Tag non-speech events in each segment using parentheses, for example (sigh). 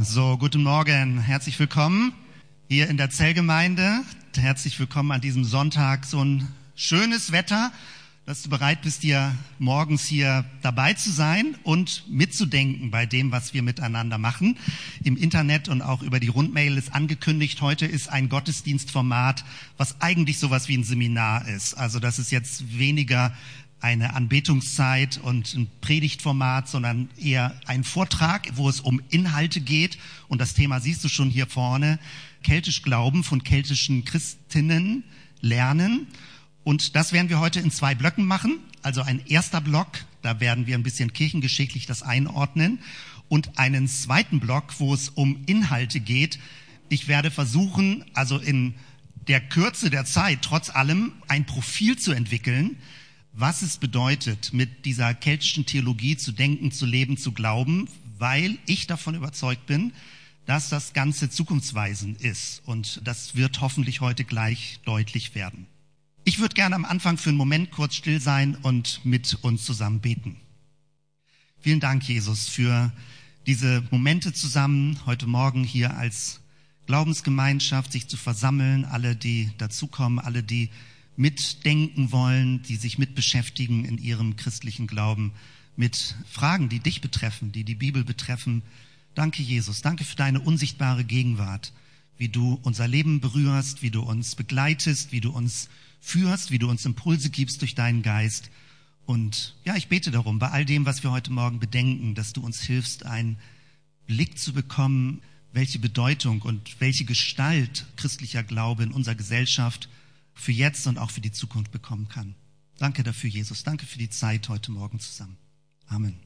So, guten Morgen, herzlich willkommen hier in der Zellgemeinde. Herzlich willkommen an diesem Sonntag. So ein schönes Wetter, dass du bereit bist, hier morgens hier dabei zu sein und mitzudenken bei dem, was wir miteinander machen. Im Internet und auch über die Rundmail ist angekündigt, heute ist ein Gottesdienstformat, was eigentlich sowas wie ein Seminar ist. Also das ist jetzt weniger eine Anbetungszeit und ein Predigtformat, sondern eher ein Vortrag, wo es um Inhalte geht. Und das Thema siehst du schon hier vorne. Keltisch Glauben von keltischen Christinnen lernen. Und das werden wir heute in zwei Blöcken machen. Also ein erster Block, da werden wir ein bisschen kirchengeschichtlich das einordnen. Und einen zweiten Block, wo es um Inhalte geht. Ich werde versuchen, also in der Kürze der Zeit, trotz allem, ein Profil zu entwickeln, was es bedeutet, mit dieser keltischen Theologie zu denken, zu leben, zu glauben, weil ich davon überzeugt bin, dass das Ganze zukunftsweisend ist. Und das wird hoffentlich heute gleich deutlich werden. Ich würde gerne am Anfang für einen Moment kurz still sein und mit uns zusammen beten. Vielen Dank, Jesus, für diese Momente zusammen heute Morgen hier als Glaubensgemeinschaft, sich zu versammeln, alle, die dazukommen, alle, die mitdenken wollen, die sich mitbeschäftigen in ihrem christlichen Glauben mit Fragen, die dich betreffen, die die Bibel betreffen. Danke, Jesus. Danke für deine unsichtbare Gegenwart, wie du unser Leben berührst, wie du uns begleitest, wie du uns führst, wie du uns Impulse gibst durch deinen Geist. Und ja, ich bete darum, bei all dem, was wir heute Morgen bedenken, dass du uns hilfst, einen Blick zu bekommen, welche Bedeutung und welche Gestalt christlicher Glaube in unserer Gesellschaft für jetzt und auch für die Zukunft bekommen kann. Danke dafür, Jesus. Danke für die Zeit heute Morgen zusammen. Amen.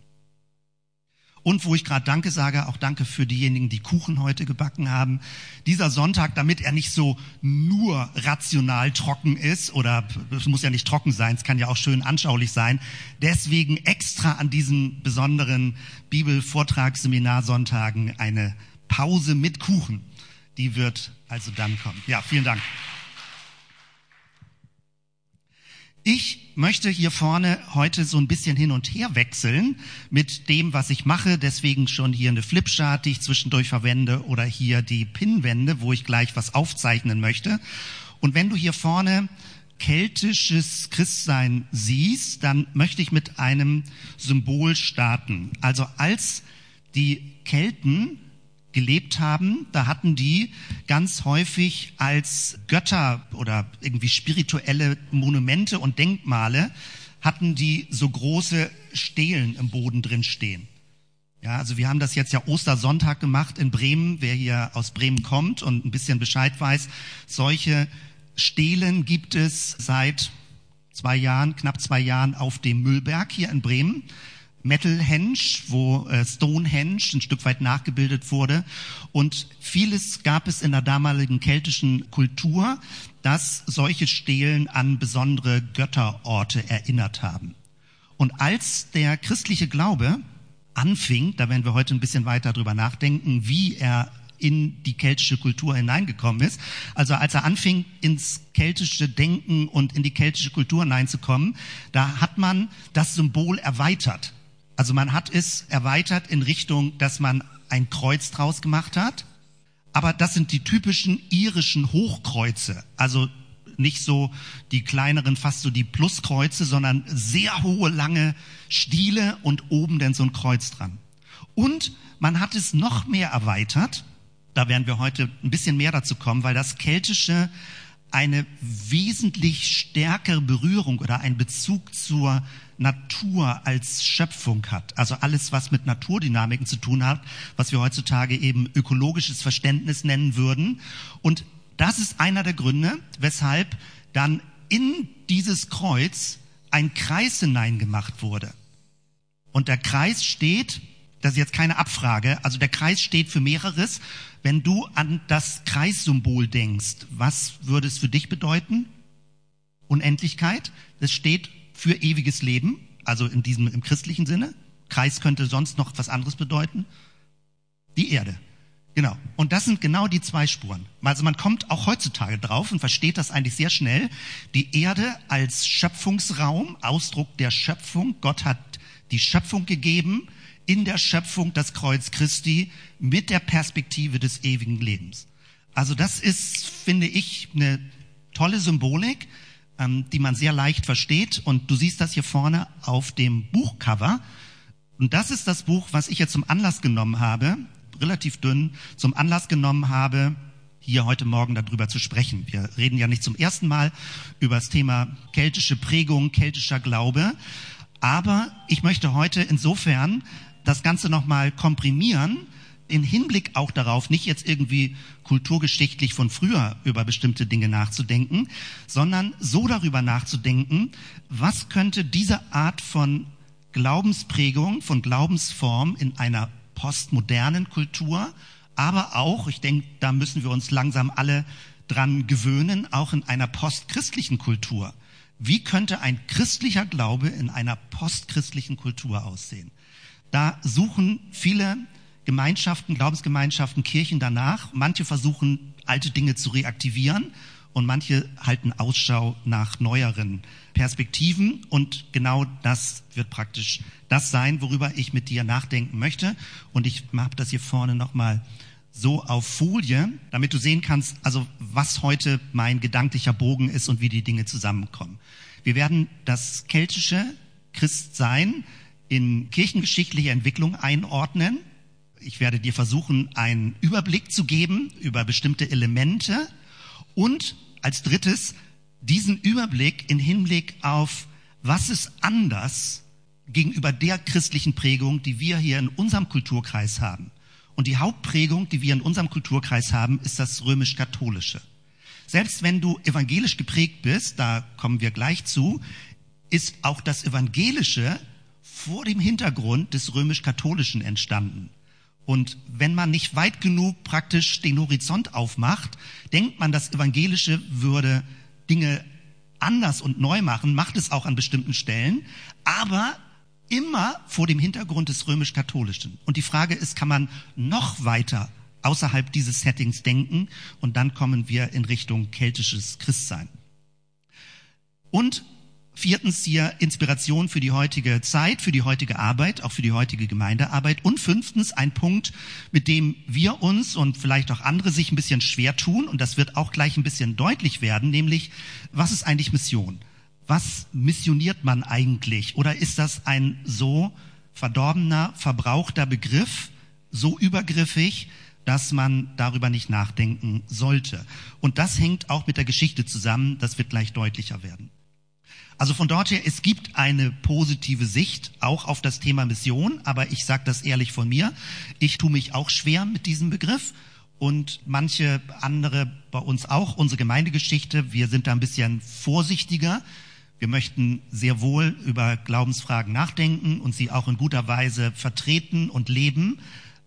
Und wo ich gerade Danke sage, auch Danke für diejenigen, die Kuchen heute gebacken haben. Dieser Sonntag, damit er nicht so nur rational trocken ist, oder es muss ja nicht trocken sein, es kann ja auch schön anschaulich sein. Deswegen extra an diesen besonderen Bibelvortragsseminarsonntagen eine Pause mit Kuchen. Die wird also dann kommen. Ja, vielen Dank. Ich möchte hier vorne heute so ein bisschen hin und her wechseln mit dem, was ich mache. Deswegen schon hier eine Flipchart, die ich zwischendurch verwende oder hier die Pinwände, wo ich gleich was aufzeichnen möchte. Und wenn du hier vorne keltisches Christsein siehst, dann möchte ich mit einem Symbol starten. Also als die Kelten gelebt haben, da hatten die ganz häufig als Götter oder irgendwie spirituelle Monumente und Denkmale, hatten die so große Stelen im Boden drin stehen. Ja, also wir haben das jetzt ja Ostersonntag gemacht in Bremen. Wer hier aus Bremen kommt und ein bisschen Bescheid weiß, solche Stelen gibt es seit zwei Jahren, knapp zwei Jahren auf dem Müllberg hier in Bremen. Metalhenge, wo äh, Stonehenge ein Stück weit nachgebildet wurde. Und vieles gab es in der damaligen keltischen Kultur, dass solche Stelen an besondere Götterorte erinnert haben. Und als der christliche Glaube anfing, da werden wir heute ein bisschen weiter drüber nachdenken, wie er in die keltische Kultur hineingekommen ist. Also als er anfing, ins keltische Denken und in die keltische Kultur hineinzukommen, da hat man das Symbol erweitert. Also man hat es erweitert in Richtung, dass man ein Kreuz draus gemacht hat. Aber das sind die typischen irischen Hochkreuze. Also nicht so die kleineren, fast so die Pluskreuze, sondern sehr hohe, lange Stiele und oben dann so ein Kreuz dran. Und man hat es noch mehr erweitert. Da werden wir heute ein bisschen mehr dazu kommen, weil das Keltische eine wesentlich stärkere Berührung oder einen Bezug zur Natur als Schöpfung hat. Also alles, was mit Naturdynamiken zu tun hat, was wir heutzutage eben ökologisches Verständnis nennen würden. Und das ist einer der Gründe, weshalb dann in dieses Kreuz ein Kreis hineingemacht wurde. Und der Kreis steht, das ist jetzt keine Abfrage, also der Kreis steht für mehreres. Wenn du an das Kreissymbol denkst, was würde es für dich bedeuten? Unendlichkeit. Das steht für ewiges Leben, also in diesem, im christlichen Sinne. Kreis könnte sonst noch was anderes bedeuten. Die Erde. Genau. Und das sind genau die zwei Spuren. Also man kommt auch heutzutage drauf und versteht das eigentlich sehr schnell. Die Erde als Schöpfungsraum, Ausdruck der Schöpfung. Gott hat die Schöpfung gegeben in der Schöpfung das Kreuz Christi mit der Perspektive des ewigen Lebens. Also das ist, finde ich, eine tolle Symbolik, ähm, die man sehr leicht versteht. Und du siehst das hier vorne auf dem Buchcover. Und das ist das Buch, was ich jetzt zum Anlass genommen habe, relativ dünn, zum Anlass genommen habe, hier heute Morgen darüber zu sprechen. Wir reden ja nicht zum ersten Mal über das Thema keltische Prägung, keltischer Glaube. Aber ich möchte heute insofern das Ganze nochmal komprimieren, in Hinblick auch darauf, nicht jetzt irgendwie kulturgeschichtlich von früher über bestimmte Dinge nachzudenken, sondern so darüber nachzudenken, was könnte diese Art von Glaubensprägung, von Glaubensform in einer postmodernen Kultur, aber auch, ich denke, da müssen wir uns langsam alle dran gewöhnen, auch in einer postchristlichen Kultur. Wie könnte ein christlicher Glaube in einer postchristlichen Kultur aussehen? Da suchen viele Gemeinschaften, Glaubensgemeinschaften, Kirchen danach. Manche versuchen, alte Dinge zu reaktivieren und manche halten Ausschau nach neueren Perspektiven. Und genau das wird praktisch das sein, worüber ich mit dir nachdenken möchte. Und ich habe das hier vorne nochmal so auf Folie, damit du sehen kannst, also was heute mein gedanklicher Bogen ist und wie die Dinge zusammenkommen. Wir werden das keltische Christsein in kirchengeschichtliche Entwicklung einordnen ich werde dir versuchen, einen Überblick zu geben über bestimmte Elemente und als drittes diesen Überblick in Hinblick auf, was ist anders gegenüber der christlichen Prägung, die wir hier in unserem Kulturkreis haben. Und die Hauptprägung, die wir in unserem Kulturkreis haben, ist das römisch-katholische. Selbst wenn du evangelisch geprägt bist, da kommen wir gleich zu, ist auch das Evangelische vor dem Hintergrund des römisch-katholischen entstanden. Und wenn man nicht weit genug praktisch den Horizont aufmacht, denkt man, das Evangelische würde Dinge anders und neu machen, macht es auch an bestimmten Stellen, aber immer vor dem Hintergrund des römisch-katholischen. Und die Frage ist, kann man noch weiter außerhalb dieses Settings denken? Und dann kommen wir in Richtung keltisches Christsein. Und Viertens hier Inspiration für die heutige Zeit, für die heutige Arbeit, auch für die heutige Gemeindearbeit. Und fünftens ein Punkt, mit dem wir uns und vielleicht auch andere sich ein bisschen schwer tun. Und das wird auch gleich ein bisschen deutlich werden, nämlich, was ist eigentlich Mission? Was missioniert man eigentlich? Oder ist das ein so verdorbener, verbrauchter Begriff, so übergriffig, dass man darüber nicht nachdenken sollte? Und das hängt auch mit der Geschichte zusammen. Das wird gleich deutlicher werden. Also von dort her, es gibt eine positive Sicht auch auf das Thema Mission, aber ich sage das ehrlich von mir, ich tue mich auch schwer mit diesem Begriff und manche andere bei uns auch, unsere Gemeindegeschichte, wir sind da ein bisschen vorsichtiger. Wir möchten sehr wohl über Glaubensfragen nachdenken und sie auch in guter Weise vertreten und leben.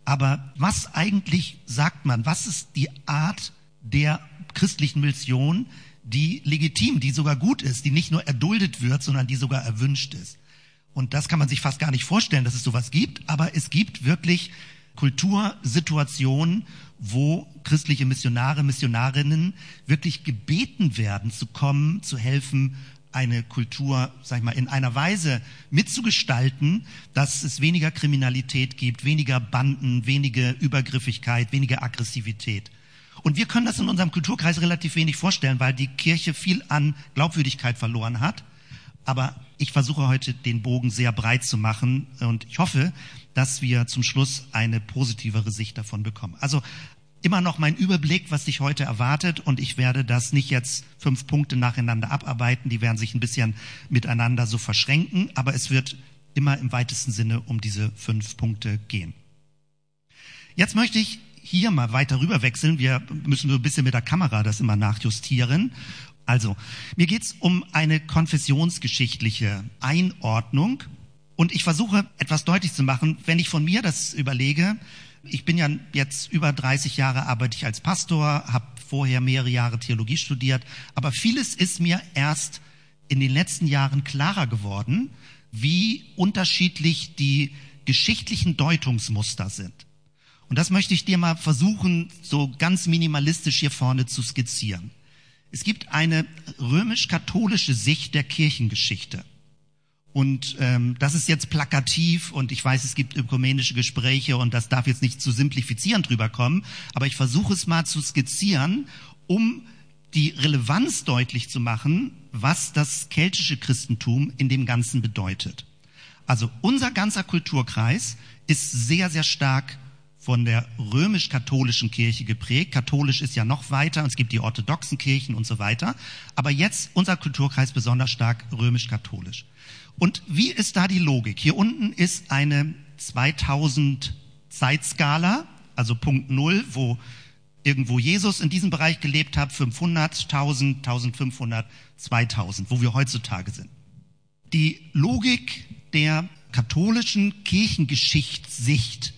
Aber was eigentlich sagt man? Was ist die Art der christlichen Mission, die legitim, die sogar gut ist, die nicht nur erduldet wird, sondern die sogar erwünscht ist. Und das kann man sich fast gar nicht vorstellen, dass es sowas gibt, aber es gibt wirklich Kultursituationen, wo christliche Missionare, Missionarinnen wirklich gebeten werden, zu kommen, zu helfen, eine Kultur, sag ich mal, in einer Weise mitzugestalten, dass es weniger Kriminalität gibt, weniger Banden, weniger Übergriffigkeit, weniger Aggressivität. Und wir können das in unserem Kulturkreis relativ wenig vorstellen, weil die Kirche viel an Glaubwürdigkeit verloren hat. Aber ich versuche heute den Bogen sehr breit zu machen und ich hoffe, dass wir zum Schluss eine positivere Sicht davon bekommen. Also immer noch mein Überblick, was dich heute erwartet und ich werde das nicht jetzt fünf Punkte nacheinander abarbeiten, die werden sich ein bisschen miteinander so verschränken, aber es wird immer im weitesten Sinne um diese fünf Punkte gehen. Jetzt möchte ich hier mal weiter rüber wechseln. Wir müssen so ein bisschen mit der Kamera das immer nachjustieren. Also, mir geht's um eine konfessionsgeschichtliche Einordnung. Und ich versuche etwas deutlich zu machen, wenn ich von mir das überlege. Ich bin ja jetzt über 30 Jahre arbeite ich als Pastor, habe vorher mehrere Jahre Theologie studiert, aber vieles ist mir erst in den letzten Jahren klarer geworden, wie unterschiedlich die geschichtlichen Deutungsmuster sind. Und das möchte ich dir mal versuchen, so ganz minimalistisch hier vorne zu skizzieren. Es gibt eine römisch-katholische Sicht der Kirchengeschichte. Und ähm, das ist jetzt plakativ und ich weiß, es gibt ökumenische Gespräche und das darf jetzt nicht zu simplifizierend drüber kommen, aber ich versuche es mal zu skizzieren, um die Relevanz deutlich zu machen, was das keltische Christentum in dem Ganzen bedeutet. Also unser ganzer Kulturkreis ist sehr, sehr stark von der römisch-katholischen Kirche geprägt. Katholisch ist ja noch weiter es gibt die orthodoxen Kirchen und so weiter. Aber jetzt unser Kulturkreis besonders stark römisch-katholisch. Und wie ist da die Logik? Hier unten ist eine 2000 Zeitskala, also Punkt Null, wo irgendwo Jesus in diesem Bereich gelebt hat, 500, 1000, 1500, 2000, wo wir heutzutage sind. Die Logik der katholischen Kirchengeschichtssicht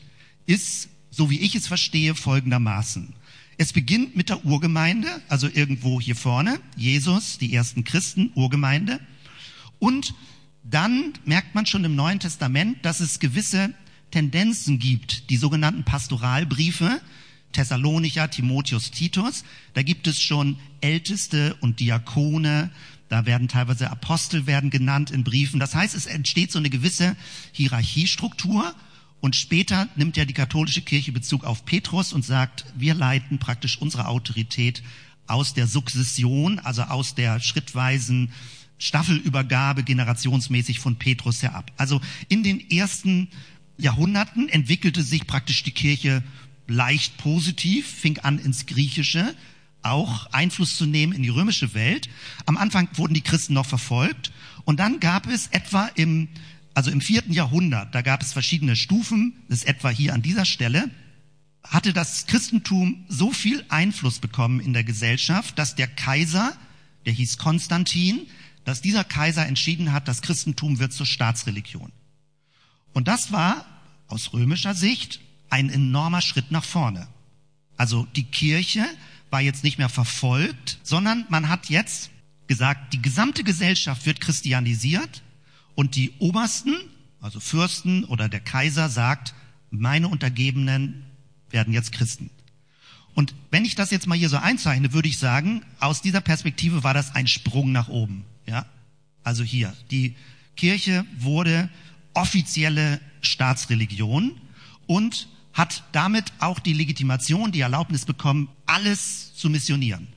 ist so wie ich es verstehe, folgendermaßen. Es beginnt mit der Urgemeinde, also irgendwo hier vorne, Jesus, die ersten Christen, Urgemeinde. Und dann merkt man schon im Neuen Testament, dass es gewisse Tendenzen gibt, die sogenannten Pastoralbriefe, Thessalonicher, Timotheus, Titus. Da gibt es schon Älteste und Diakone, da werden teilweise Apostel werden genannt in Briefen. Das heißt, es entsteht so eine gewisse Hierarchiestruktur und später nimmt ja die katholische Kirche Bezug auf Petrus und sagt, wir leiten praktisch unsere Autorität aus der Sukzession, also aus der schrittweisen Staffelübergabe generationsmäßig von Petrus her ab. Also in den ersten Jahrhunderten entwickelte sich praktisch die Kirche leicht positiv, fing an ins Griechische auch Einfluss zu nehmen in die römische Welt. Am Anfang wurden die Christen noch verfolgt und dann gab es etwa im also im vierten Jahrhundert, da gab es verschiedene Stufen, das ist etwa hier an dieser Stelle, hatte das Christentum so viel Einfluss bekommen in der Gesellschaft, dass der Kaiser, der hieß Konstantin, dass dieser Kaiser entschieden hat, das Christentum wird zur Staatsreligion. Und das war aus römischer Sicht ein enormer Schritt nach vorne. Also die Kirche war jetzt nicht mehr verfolgt, sondern man hat jetzt gesagt, die gesamte Gesellschaft wird christianisiert und die Obersten, also Fürsten oder der Kaiser sagt, meine Untergebenen werden jetzt Christen. Und wenn ich das jetzt mal hier so einzeichne, würde ich sagen, aus dieser Perspektive war das ein Sprung nach oben. Ja, also hier die Kirche wurde offizielle Staatsreligion und hat damit auch die Legitimation, die Erlaubnis bekommen, alles zu missionieren.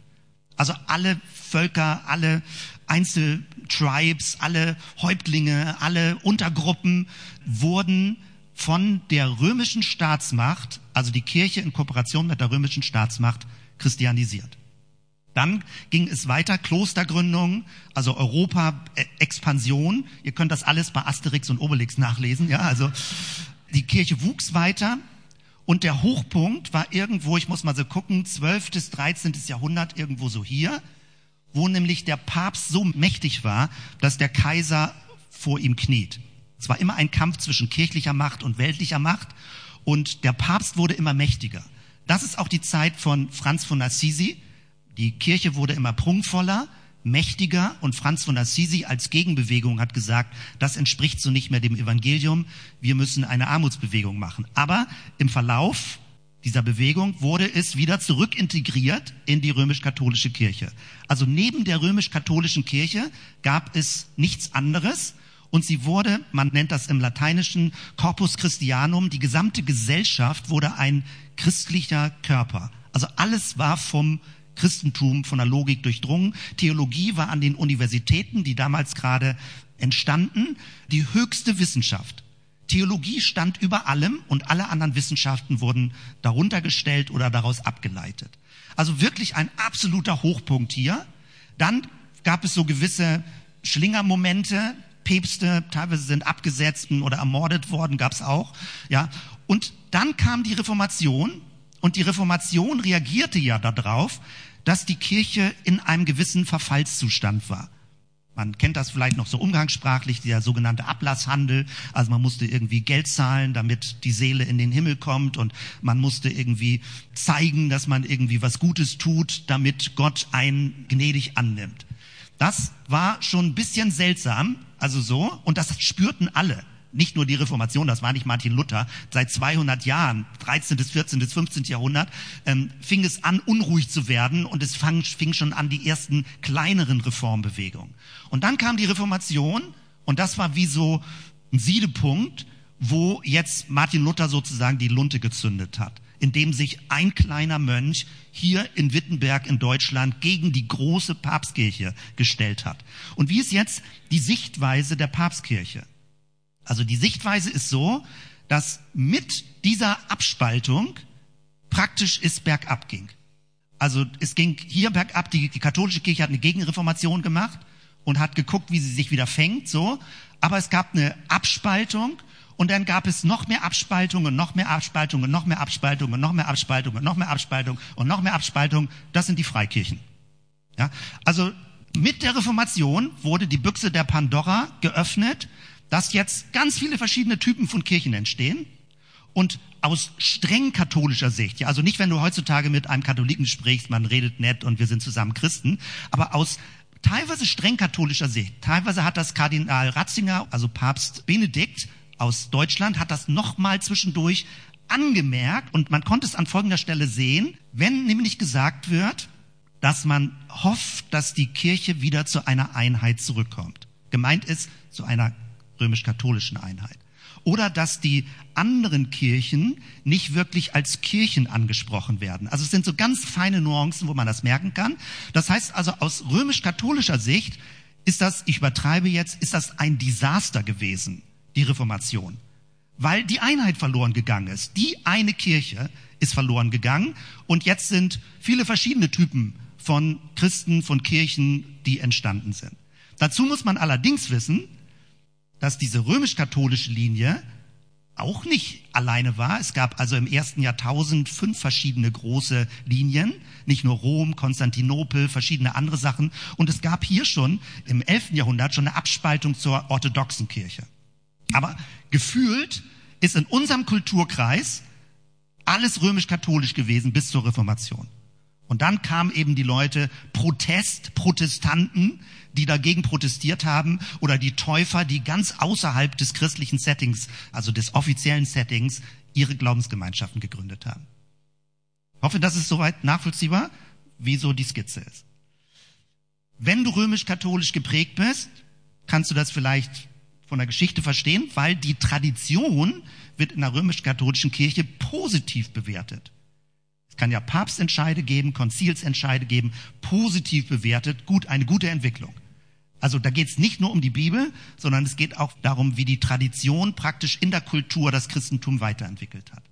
Also alle Völker, alle Einzeltribes, alle Häuptlinge, alle Untergruppen wurden von der römischen Staatsmacht, also die Kirche in Kooperation mit der römischen Staatsmacht, christianisiert. Dann ging es weiter, Klostergründung, also Europa, äh. Ihr könnt das alles bei Asterix und Obelix nachlesen, ja, also die Kirche wuchs weiter und der Hochpunkt war irgendwo, ich muss mal so gucken, 12. bis 13. Jahrhundert, irgendwo so hier wo nämlich der Papst so mächtig war, dass der Kaiser vor ihm kniet. Es war immer ein Kampf zwischen kirchlicher Macht und weltlicher Macht und der Papst wurde immer mächtiger. Das ist auch die Zeit von Franz von Assisi. Die Kirche wurde immer prunkvoller, mächtiger und Franz von Assisi als Gegenbewegung hat gesagt, das entspricht so nicht mehr dem Evangelium, wir müssen eine Armutsbewegung machen. Aber im Verlauf dieser Bewegung wurde es wieder zurückintegriert in die römisch-katholische Kirche. Also neben der römisch-katholischen Kirche gab es nichts anderes und sie wurde, man nennt das im lateinischen Corpus Christianum, die gesamte Gesellschaft wurde ein christlicher Körper. Also alles war vom Christentum, von der Logik durchdrungen. Theologie war an den Universitäten, die damals gerade entstanden, die höchste Wissenschaft. Theologie stand über allem und alle anderen Wissenschaften wurden darunter gestellt oder daraus abgeleitet. Also wirklich ein absoluter Hochpunkt hier. Dann gab es so gewisse Schlingermomente. Päpste teilweise sind abgesetzt oder ermordet worden, gab es auch. Ja, und dann kam die Reformation und die Reformation reagierte ja darauf, dass die Kirche in einem gewissen Verfallszustand war. Man kennt das vielleicht noch so umgangssprachlich, der sogenannte Ablasshandel. Also man musste irgendwie Geld zahlen, damit die Seele in den Himmel kommt und man musste irgendwie zeigen, dass man irgendwie was Gutes tut, damit Gott einen gnädig annimmt. Das war schon ein bisschen seltsam, also so, und das spürten alle nicht nur die Reformation, das war nicht Martin Luther, seit 200 Jahren, 13., 14., 15. Jahrhundert, ähm, fing es an, unruhig zu werden und es fang, fing schon an die ersten kleineren Reformbewegungen. Und dann kam die Reformation Und das war wie so ein Siedepunkt, wo jetzt Martin Luther sozusagen die Lunte gezündet hat, indem sich ein kleiner Mönch hier in Wittenberg in Deutschland gegen die große Papstkirche gestellt hat. Und wie ist jetzt die Sichtweise der Papstkirche? Also die Sichtweise ist so, dass mit dieser Abspaltung praktisch es bergab ging. Also es ging hier bergab, die, die katholische Kirche hat eine Gegenreformation gemacht und hat geguckt, wie sie sich wieder fängt, so. Aber es gab eine Abspaltung und dann gab es noch mehr Abspaltungen, noch mehr Abspaltungen, noch mehr Abspaltungen, noch mehr Abspaltungen, noch mehr Abspaltungen und noch mehr Abspaltungen. Das sind die Freikirchen. Ja? Also mit der Reformation wurde die Büchse der Pandora geöffnet, dass jetzt ganz viele verschiedene Typen von Kirchen entstehen. Und aus streng katholischer Sicht, ja, also nicht, wenn du heutzutage mit einem Katholiken sprichst, man redet nett und wir sind zusammen Christen, aber aus teilweise streng katholischer Sicht, teilweise hat das Kardinal Ratzinger, also Papst Benedikt, aus Deutschland hat das nochmal zwischendurch angemerkt und man konnte es an folgender Stelle sehen, wenn nämlich gesagt wird, dass man hofft, dass die Kirche wieder zu einer Einheit zurückkommt. Gemeint ist zu einer römisch-katholischen Einheit. Oder dass die anderen Kirchen nicht wirklich als Kirchen angesprochen werden. Also es sind so ganz feine Nuancen, wo man das merken kann. Das heißt also aus römisch-katholischer Sicht ist das, ich übertreibe jetzt, ist das ein Desaster gewesen die Reformation, weil die Einheit verloren gegangen ist. Die eine Kirche ist verloren gegangen und jetzt sind viele verschiedene Typen von Christen, von Kirchen, die entstanden sind. Dazu muss man allerdings wissen, dass diese römisch-katholische Linie auch nicht alleine war. Es gab also im ersten Jahrtausend fünf verschiedene große Linien, nicht nur Rom, Konstantinopel, verschiedene andere Sachen. Und es gab hier schon im elften Jahrhundert schon eine Abspaltung zur orthodoxen Kirche. Aber gefühlt ist in unserem Kulturkreis alles römisch-katholisch gewesen bis zur Reformation. Und dann kamen eben die Leute Protest, Protestanten, die dagegen protestiert haben, oder die Täufer, die ganz außerhalb des christlichen Settings, also des offiziellen Settings, ihre Glaubensgemeinschaften gegründet haben. Ich hoffe, das ist soweit nachvollziehbar, wie so die Skizze ist. Wenn du römisch-katholisch geprägt bist, kannst du das vielleicht von der Geschichte verstehen, weil die Tradition wird in der römisch-katholischen Kirche positiv bewertet. Es kann ja Papstentscheide geben, Konzilsentscheide geben, positiv bewertet, gut, eine gute Entwicklung. Also da geht es nicht nur um die Bibel, sondern es geht auch darum, wie die Tradition praktisch in der Kultur das Christentum weiterentwickelt hat.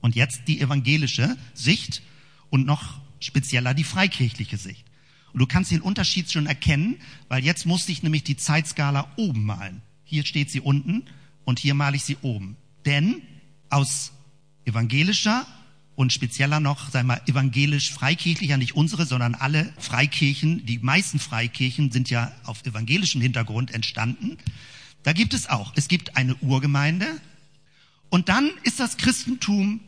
Und jetzt die evangelische Sicht und noch spezieller die freikirchliche Sicht. Und du kannst den Unterschied schon erkennen, weil jetzt musste ich nämlich die Zeitskala oben malen. Hier steht sie unten und hier male ich sie oben. Denn aus evangelischer und spezieller noch, sagen wir evangelisch-freikirchlicher, nicht unsere, sondern alle Freikirchen, die meisten Freikirchen sind ja auf evangelischem Hintergrund entstanden. Da gibt es auch, es gibt eine Urgemeinde und dann ist das Christentum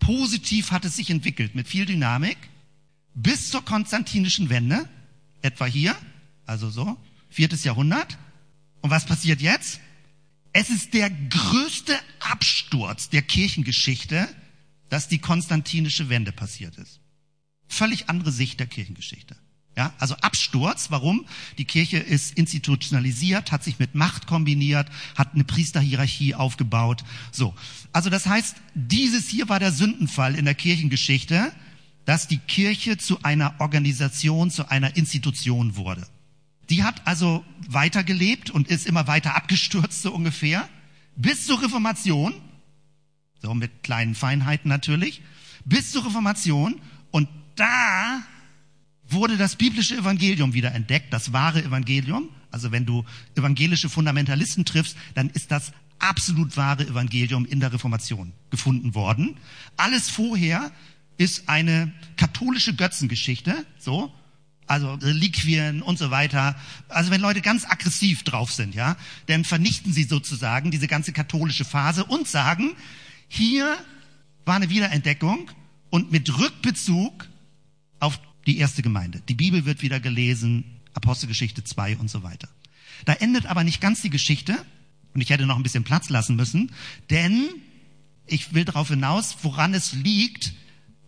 positiv, hat es sich entwickelt mit viel Dynamik bis zur konstantinischen Wende, etwa hier, also so, viertes Jahrhundert. Und was passiert jetzt? Es ist der größte Absturz der Kirchengeschichte, dass die konstantinische Wende passiert ist. Völlig andere Sicht der Kirchengeschichte. Ja, also Absturz. Warum? Die Kirche ist institutionalisiert, hat sich mit Macht kombiniert, hat eine Priesterhierarchie aufgebaut. So. Also das heißt, dieses hier war der Sündenfall in der Kirchengeschichte dass die Kirche zu einer Organisation, zu einer Institution wurde. Die hat also weitergelebt und ist immer weiter abgestürzt, so ungefähr, bis zur Reformation, so mit kleinen Feinheiten natürlich, bis zur Reformation und da wurde das biblische Evangelium wieder entdeckt, das wahre Evangelium. Also wenn du evangelische Fundamentalisten triffst, dann ist das absolut wahre Evangelium in der Reformation gefunden worden. Alles vorher ist eine katholische Götzengeschichte, so, also Reliquien und so weiter. Also wenn Leute ganz aggressiv drauf sind, ja, dann vernichten sie sozusagen diese ganze katholische Phase und sagen, hier war eine Wiederentdeckung und mit Rückbezug auf die erste Gemeinde. Die Bibel wird wieder gelesen, Apostelgeschichte 2 und so weiter. Da endet aber nicht ganz die Geschichte und ich hätte noch ein bisschen Platz lassen müssen, denn ich will darauf hinaus, woran es liegt,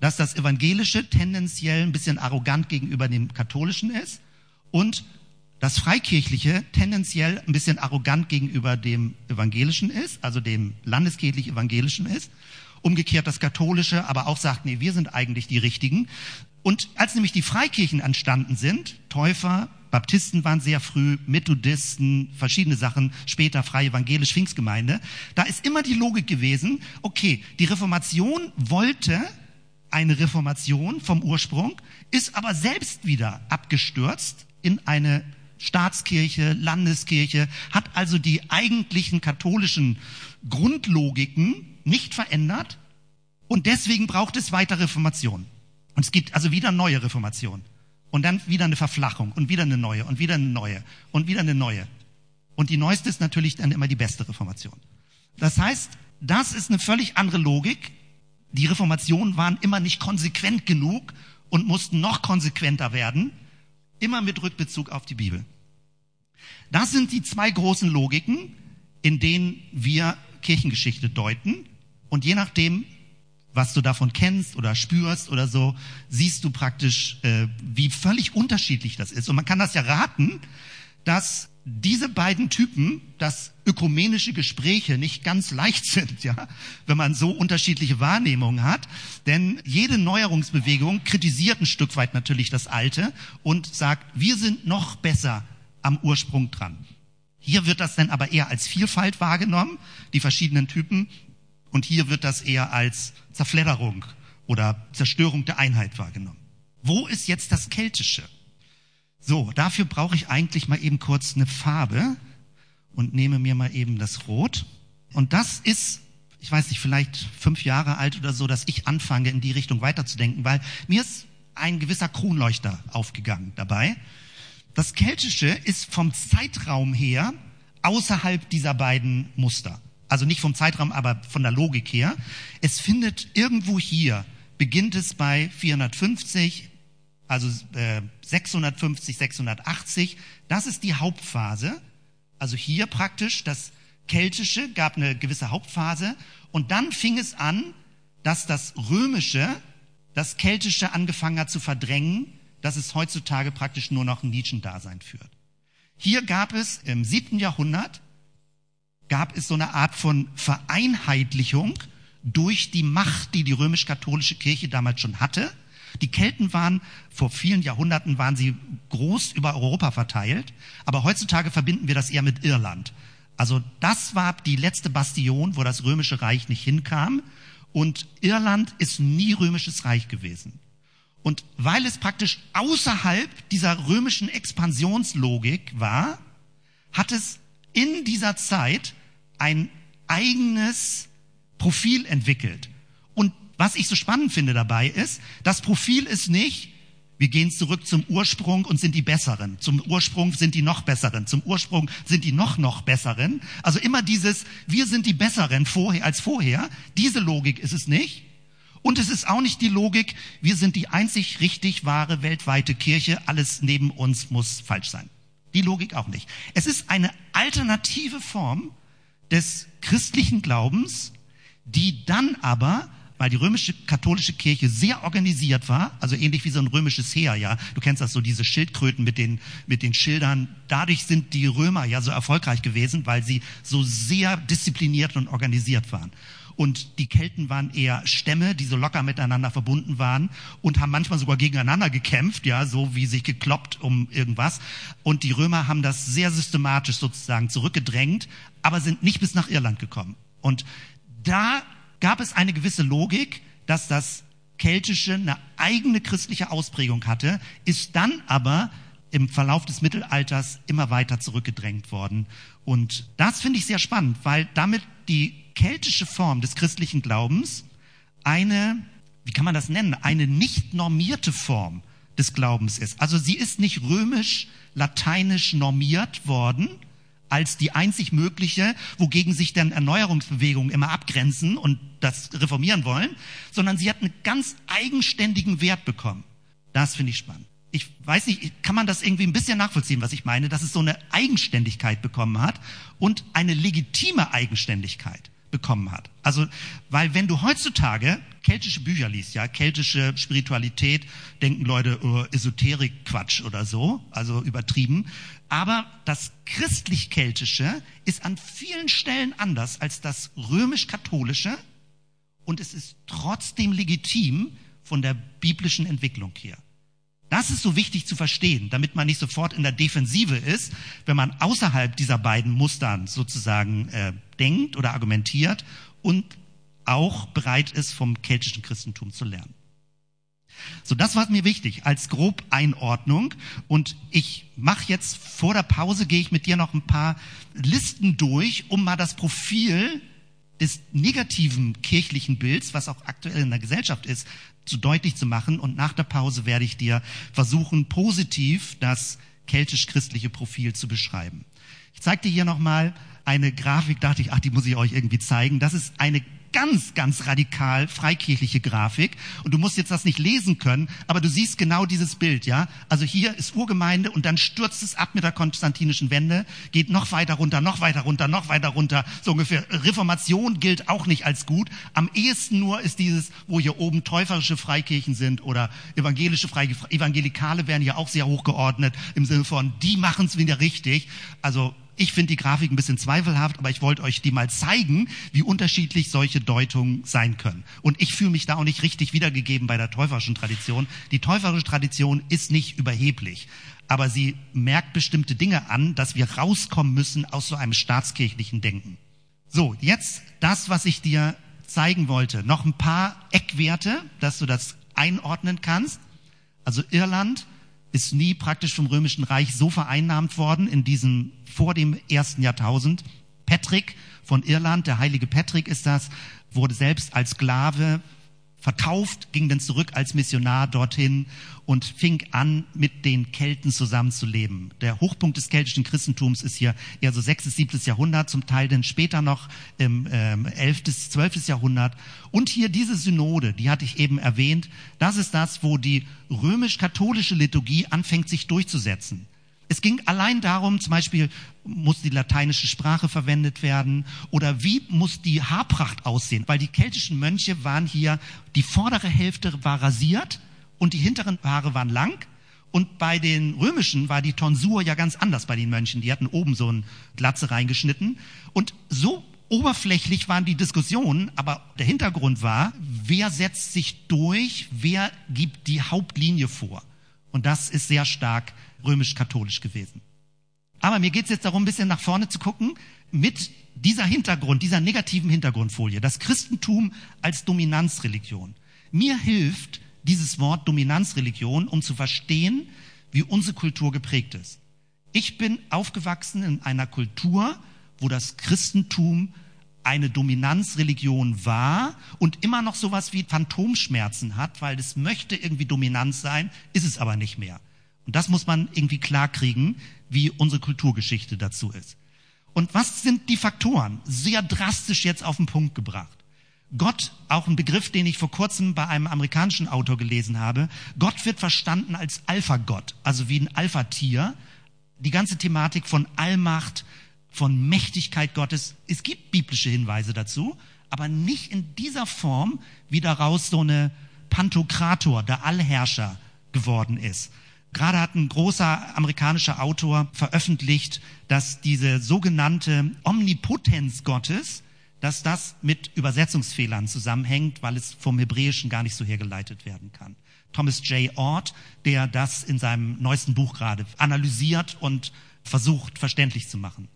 dass das Evangelische tendenziell ein bisschen arrogant gegenüber dem Katholischen ist und das Freikirchliche tendenziell ein bisschen arrogant gegenüber dem Evangelischen ist, also dem landeskirchlich-evangelischen ist. Umgekehrt das Katholische aber auch sagt, nee, wir sind eigentlich die Richtigen. Und als nämlich die Freikirchen entstanden sind, Täufer, Baptisten waren sehr früh, Methodisten, verschiedene Sachen, später Freie Evangelisch Pfingstgemeinde, da ist immer die Logik gewesen, okay, die Reformation wollte eine Reformation vom Ursprung, ist aber selbst wieder abgestürzt in eine Staatskirche, Landeskirche, hat also die eigentlichen katholischen Grundlogiken nicht verändert und deswegen braucht es weiter Reformation. Und es gibt also wieder neue Reformation und dann wieder eine Verflachung und wieder eine neue und wieder eine neue und wieder eine neue. Und die neueste ist natürlich dann immer die beste Reformation. Das heißt, das ist eine völlig andere Logik. Die Reformationen waren immer nicht konsequent genug und mussten noch konsequenter werden, immer mit Rückbezug auf die Bibel. Das sind die zwei großen Logiken, in denen wir Kirchengeschichte deuten. Und je nachdem, was du davon kennst oder spürst oder so, siehst du praktisch, äh, wie völlig unterschiedlich das ist. Und man kann das ja raten, dass diese beiden Typen, dass ökumenische Gespräche nicht ganz leicht (laughs) sind, ja, wenn man so unterschiedliche Wahrnehmungen hat. Denn jede Neuerungsbewegung kritisiert ein Stück weit natürlich das Alte und sagt, wir sind noch besser am Ursprung dran. Hier wird das dann aber eher als Vielfalt wahrgenommen, die verschiedenen Typen, und hier wird das eher als Zerfledderung oder Zerstörung der Einheit wahrgenommen. Wo ist jetzt das Keltische? So, dafür brauche ich eigentlich mal eben kurz eine Farbe und nehme mir mal eben das Rot. Und das ist, ich weiß nicht, vielleicht fünf Jahre alt oder so, dass ich anfange, in die Richtung weiterzudenken, weil mir ist ein gewisser Kronleuchter aufgegangen dabei. Das Keltische ist vom Zeitraum her außerhalb dieser beiden Muster. Also nicht vom Zeitraum, aber von der Logik her. Es findet irgendwo hier, beginnt es bei 450, also äh, 650, 680. Das ist die Hauptphase. Also hier praktisch das Keltische gab eine gewisse Hauptphase. Und dann fing es an, dass das Römische das Keltische angefangen hat zu verdrängen, dass es heutzutage praktisch nur noch ein Nischendasein führt. Hier gab es im siebten Jahrhundert gab es so eine Art von Vereinheitlichung durch die Macht, die die römisch-katholische Kirche damals schon hatte. Die Kelten waren vor vielen Jahrhunderten waren sie groß über Europa verteilt, aber heutzutage verbinden wir das eher mit Irland. Also das war die letzte Bastion, wo das römische Reich nicht hinkam und Irland ist nie römisches Reich gewesen. Und weil es praktisch außerhalb dieser römischen Expansionslogik war, hat es in dieser Zeit ein eigenes Profil entwickelt. Und was ich so spannend finde dabei ist, das Profil ist nicht, wir gehen zurück zum Ursprung und sind die Besseren. Zum Ursprung sind die noch Besseren. Zum Ursprung sind die noch, noch Besseren. Also immer dieses, wir sind die Besseren vorher als vorher. Diese Logik ist es nicht. Und es ist auch nicht die Logik, wir sind die einzig richtig wahre weltweite Kirche, alles neben uns muss falsch sein. Die Logik auch nicht. Es ist eine alternative Form des christlichen Glaubens, die dann aber, weil die römische katholische Kirche sehr organisiert war, also ähnlich wie so ein römisches Heer, ja, du kennst das so, diese Schildkröten mit den, mit den Schildern, dadurch sind die Römer ja so erfolgreich gewesen, weil sie so sehr diszipliniert und organisiert waren. Und die Kelten waren eher Stämme, die so locker miteinander verbunden waren und haben manchmal sogar gegeneinander gekämpft, ja, so wie sich gekloppt um irgendwas. Und die Römer haben das sehr systematisch sozusagen zurückgedrängt, aber sind nicht bis nach Irland gekommen. Und da gab es eine gewisse Logik, dass das Keltische eine eigene christliche Ausprägung hatte, ist dann aber im Verlauf des Mittelalters immer weiter zurückgedrängt worden. Und das finde ich sehr spannend, weil damit die keltische Form des christlichen Glaubens eine, wie kann man das nennen, eine nicht normierte Form des Glaubens ist. Also sie ist nicht römisch, lateinisch normiert worden als die einzig mögliche, wogegen sich dann Erneuerungsbewegungen immer abgrenzen und das reformieren wollen, sondern sie hat einen ganz eigenständigen Wert bekommen. Das finde ich spannend. Ich weiß nicht, kann man das irgendwie ein bisschen nachvollziehen, was ich meine, dass es so eine Eigenständigkeit bekommen hat und eine legitime Eigenständigkeit bekommen hat. Also, weil wenn du heutzutage keltische Bücher liest, ja, keltische Spiritualität, denken Leute, oh, Esoterik-Quatsch oder so, also übertrieben. Aber das christlich-keltische ist an vielen Stellen anders als das römisch-katholische und es ist trotzdem legitim von der biblischen Entwicklung her. Das ist so wichtig zu verstehen, damit man nicht sofort in der Defensive ist, wenn man außerhalb dieser beiden Mustern sozusagen äh, denkt oder argumentiert und auch bereit ist, vom keltischen Christentum zu lernen. So, das war mir wichtig als grob Einordnung. Und ich mache jetzt vor der Pause, gehe ich mit dir noch ein paar Listen durch, um mal das Profil des negativen kirchlichen Bilds, was auch aktuell in der Gesellschaft ist, zu deutlich zu machen. Und nach der Pause werde ich dir versuchen, positiv das keltisch-christliche Profil zu beschreiben. Ich zeige dir hier nochmal eine Grafik, dachte ich, ach, die muss ich euch irgendwie zeigen. Das ist eine ganz, ganz radikal freikirchliche Grafik. Und du musst jetzt das nicht lesen können, aber du siehst genau dieses Bild, ja. Also hier ist Urgemeinde und dann stürzt es ab mit der konstantinischen Wende, geht noch weiter runter, noch weiter runter, noch weiter runter. So ungefähr. Reformation gilt auch nicht als gut. Am ehesten nur ist dieses, wo hier oben täuferische Freikirchen sind oder evangelische Freikirchen. Evangelikale werden hier auch sehr hochgeordnet im Sinne von, die machen es wieder richtig. Also ich finde die Grafik ein bisschen zweifelhaft, aber ich wollte euch die mal zeigen, wie unterschiedlich solche Deutungen sein können. Und ich fühle mich da auch nicht richtig wiedergegeben bei der täuferischen Tradition. Die täuferische Tradition ist nicht überheblich, aber sie merkt bestimmte Dinge an, dass wir rauskommen müssen aus so einem staatskirchlichen Denken. So, jetzt das, was ich dir zeigen wollte. Noch ein paar Eckwerte, dass du das einordnen kannst. Also Irland ist nie praktisch vom Römischen Reich so vereinnahmt worden in diesem vor dem ersten Jahrtausend. Patrick von Irland, der heilige Patrick ist das, wurde selbst als Sklave verkauft, ging dann zurück als Missionar dorthin und fing an, mit den Kelten zusammenzuleben. Der Hochpunkt des keltischen Christentums ist hier eher so 6. bis 7. Jahrhundert, zum Teil dann später noch im ähm, 11. bis 12. Jahrhundert. Und hier diese Synode, die hatte ich eben erwähnt, das ist das, wo die römisch-katholische Liturgie anfängt, sich durchzusetzen. Es ging allein darum, zum Beispiel, muss die lateinische Sprache verwendet werden oder wie muss die Haarpracht aussehen? Weil die keltischen Mönche waren hier, die vordere Hälfte war rasiert und die hinteren Haare waren lang. Und bei den Römischen war die Tonsur ja ganz anders bei den Mönchen. Die hatten oben so ein Glatze reingeschnitten. Und so oberflächlich waren die Diskussionen, aber der Hintergrund war, wer setzt sich durch, wer gibt die Hauptlinie vor. Und das ist sehr stark römisch-katholisch gewesen. Aber mir geht es jetzt darum, ein bisschen nach vorne zu gucken mit dieser Hintergrund, dieser negativen Hintergrundfolie, das Christentum als Dominanzreligion. Mir hilft dieses Wort Dominanzreligion, um zu verstehen, wie unsere Kultur geprägt ist. Ich bin aufgewachsen in einer Kultur, wo das Christentum eine Dominanzreligion war und immer noch sowas wie Phantomschmerzen hat, weil es möchte irgendwie dominant sein, ist es aber nicht mehr. Und das muss man irgendwie klar kriegen, wie unsere Kulturgeschichte dazu ist. Und was sind die Faktoren? Sehr drastisch jetzt auf den Punkt gebracht. Gott, auch ein Begriff, den ich vor kurzem bei einem amerikanischen Autor gelesen habe. Gott wird verstanden als Alpha-Gott, also wie ein Alpha-Tier. Die ganze Thematik von Allmacht, von Mächtigkeit Gottes. Es gibt biblische Hinweise dazu, aber nicht in dieser Form, wie daraus so eine Pantokrator, der Allherrscher geworden ist. Gerade hat ein großer amerikanischer Autor veröffentlicht, dass diese sogenannte Omnipotenz Gottes, dass das mit Übersetzungsfehlern zusammenhängt, weil es vom Hebräischen gar nicht so hergeleitet werden kann. Thomas J. Ord, der das in seinem neuesten Buch gerade analysiert und versucht verständlich zu machen.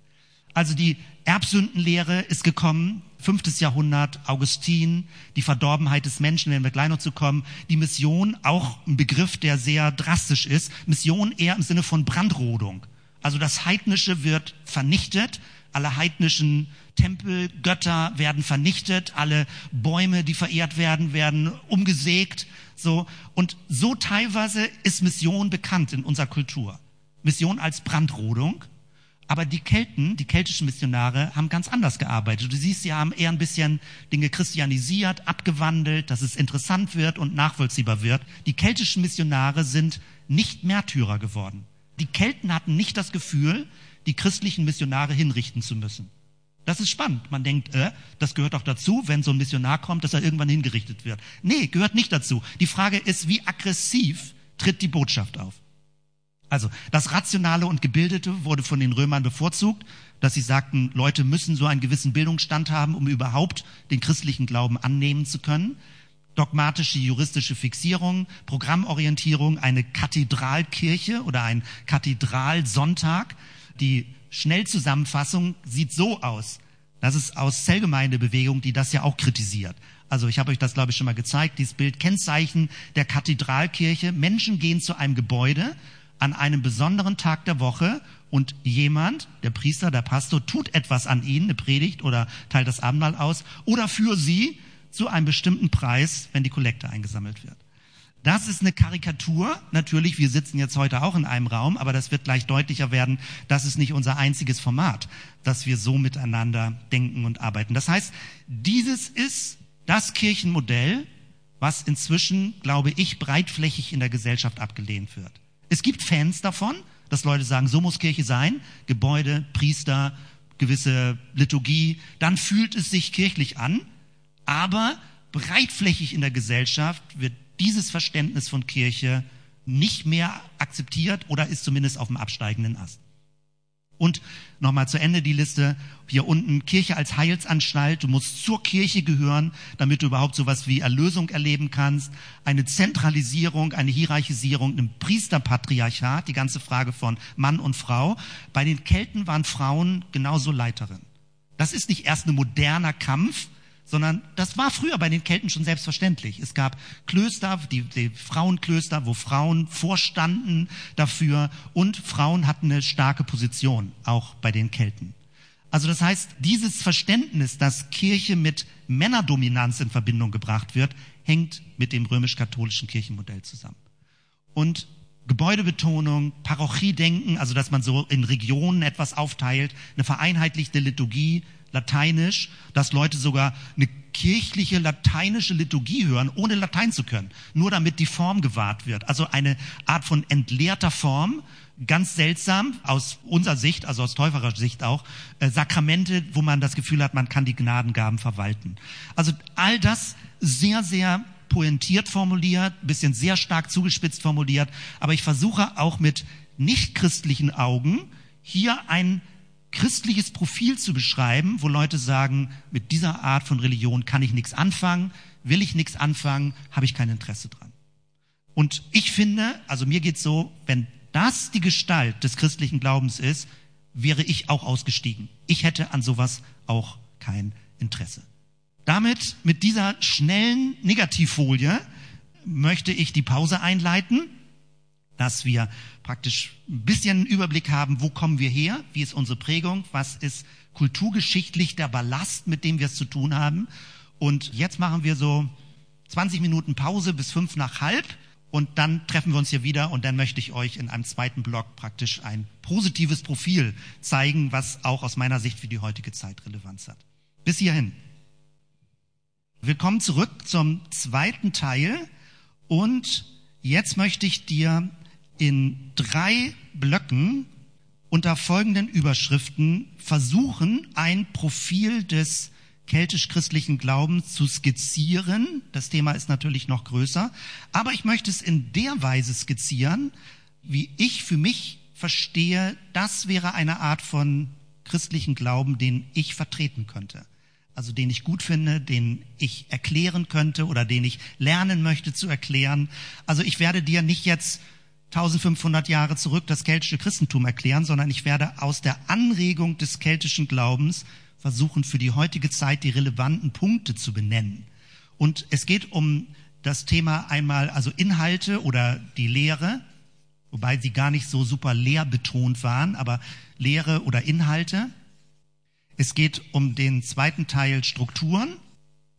Also die Erbsündenlehre ist gekommen, fünftes Jahrhundert, Augustin, die Verdorbenheit des Menschen, wenn wir gleich noch zu kommen. Die Mission, auch ein Begriff, der sehr drastisch ist. Mission eher im Sinne von Brandrodung. Also das Heidnische wird vernichtet, alle heidnischen Tempel, Götter werden vernichtet, alle Bäume, die verehrt werden, werden umgesägt, so. Und so teilweise ist Mission bekannt in unserer Kultur. Mission als Brandrodung. Aber die Kelten, die keltischen Missionare, haben ganz anders gearbeitet. Du siehst, sie haben eher ein bisschen Dinge christianisiert, abgewandelt, dass es interessant wird und nachvollziehbar wird. Die keltischen Missionare sind nicht Märtyrer geworden. Die Kelten hatten nicht das Gefühl, die christlichen Missionare hinrichten zu müssen. Das ist spannend. Man denkt, äh, das gehört doch dazu, wenn so ein Missionar kommt, dass er irgendwann hingerichtet wird. Nee, gehört nicht dazu. Die Frage ist, wie aggressiv tritt die Botschaft auf? Also das Rationale und Gebildete wurde von den Römern bevorzugt, dass sie sagten, Leute müssen so einen gewissen Bildungsstand haben, um überhaupt den christlichen Glauben annehmen zu können. Dogmatische juristische Fixierung, Programmorientierung, eine Kathedralkirche oder ein Kathedralsonntag, die Schnellzusammenfassung sieht so aus. Das ist aus Zellgemeindebewegung, die das ja auch kritisiert. Also ich habe euch das, glaube ich, schon mal gezeigt, dieses Bild, Kennzeichen der Kathedralkirche. Menschen gehen zu einem Gebäude an einem besonderen Tag der Woche und jemand, der Priester, der Pastor, tut etwas an ihnen, eine Predigt oder teilt das Abendmahl aus oder für sie zu einem bestimmten Preis, wenn die Kollekte eingesammelt wird. Das ist eine Karikatur. Natürlich, wir sitzen jetzt heute auch in einem Raum, aber das wird gleich deutlicher werden. Das ist nicht unser einziges Format, dass wir so miteinander denken und arbeiten. Das heißt, dieses ist das Kirchenmodell, was inzwischen, glaube ich, breitflächig in der Gesellschaft abgelehnt wird. Es gibt Fans davon, dass Leute sagen, so muss Kirche sein. Gebäude, Priester, gewisse Liturgie. Dann fühlt es sich kirchlich an. Aber breitflächig in der Gesellschaft wird dieses Verständnis von Kirche nicht mehr akzeptiert oder ist zumindest auf dem absteigenden Ast. Und nochmal zu Ende die Liste. Hier unten Kirche als Heilsanstalt. Du musst zur Kirche gehören, damit du überhaupt sowas wie Erlösung erleben kannst. Eine Zentralisierung, eine Hierarchisierung, ein Priesterpatriarchat, die ganze Frage von Mann und Frau. Bei den Kelten waren Frauen genauso Leiterin. Das ist nicht erst ein moderner Kampf, sondern das war früher bei den Kelten schon selbstverständlich. Es gab Klöster, die, die Frauenklöster, wo Frauen vorstanden dafür und Frauen hatten eine starke Position, auch bei den Kelten. Also das heißt, dieses Verständnis, dass Kirche mit Männerdominanz in Verbindung gebracht wird, hängt mit dem römisch-katholischen Kirchenmodell zusammen. Und Gebäudebetonung, Parochiedenken, also dass man so in Regionen etwas aufteilt, eine vereinheitlichte Liturgie, Lateinisch, dass Leute sogar eine kirchliche lateinische Liturgie hören, ohne Latein zu können, nur damit die Form gewahrt wird. Also eine Art von entleerter Form, ganz seltsam aus unserer Sicht, also aus täuferer Sicht auch, äh, Sakramente, wo man das Gefühl hat, man kann die Gnadengaben verwalten. Also all das sehr, sehr pointiert formuliert, bisschen sehr stark zugespitzt formuliert, aber ich versuche auch mit nichtchristlichen Augen hier ein christliches Profil zu beschreiben, wo Leute sagen, mit dieser Art von Religion kann ich nichts anfangen, will ich nichts anfangen, habe ich kein Interesse dran. Und ich finde, also mir geht's so, wenn das die Gestalt des christlichen Glaubens ist, wäre ich auch ausgestiegen. Ich hätte an sowas auch kein Interesse. Damit, mit dieser schnellen Negativfolie, möchte ich die Pause einleiten dass wir praktisch ein bisschen Überblick haben, wo kommen wir her, wie ist unsere Prägung, was ist kulturgeschichtlich der Ballast, mit dem wir es zu tun haben. Und jetzt machen wir so 20 Minuten Pause bis fünf nach halb und dann treffen wir uns hier wieder und dann möchte ich euch in einem zweiten Block praktisch ein positives Profil zeigen, was auch aus meiner Sicht für die heutige Zeit Relevanz hat. Bis hierhin. Willkommen zurück zum zweiten Teil und jetzt möchte ich dir in drei Blöcken unter folgenden Überschriften versuchen, ein Profil des keltisch-christlichen Glaubens zu skizzieren. Das Thema ist natürlich noch größer, aber ich möchte es in der Weise skizzieren, wie ich für mich verstehe, das wäre eine Art von christlichen Glauben, den ich vertreten könnte. Also den ich gut finde, den ich erklären könnte oder den ich lernen möchte zu erklären. Also ich werde dir nicht jetzt 1500 Jahre zurück das keltische Christentum erklären, sondern ich werde aus der Anregung des keltischen Glaubens versuchen, für die heutige Zeit die relevanten Punkte zu benennen. Und es geht um das Thema einmal, also Inhalte oder die Lehre, wobei sie gar nicht so super lehrbetont waren, aber Lehre oder Inhalte. Es geht um den zweiten Teil Strukturen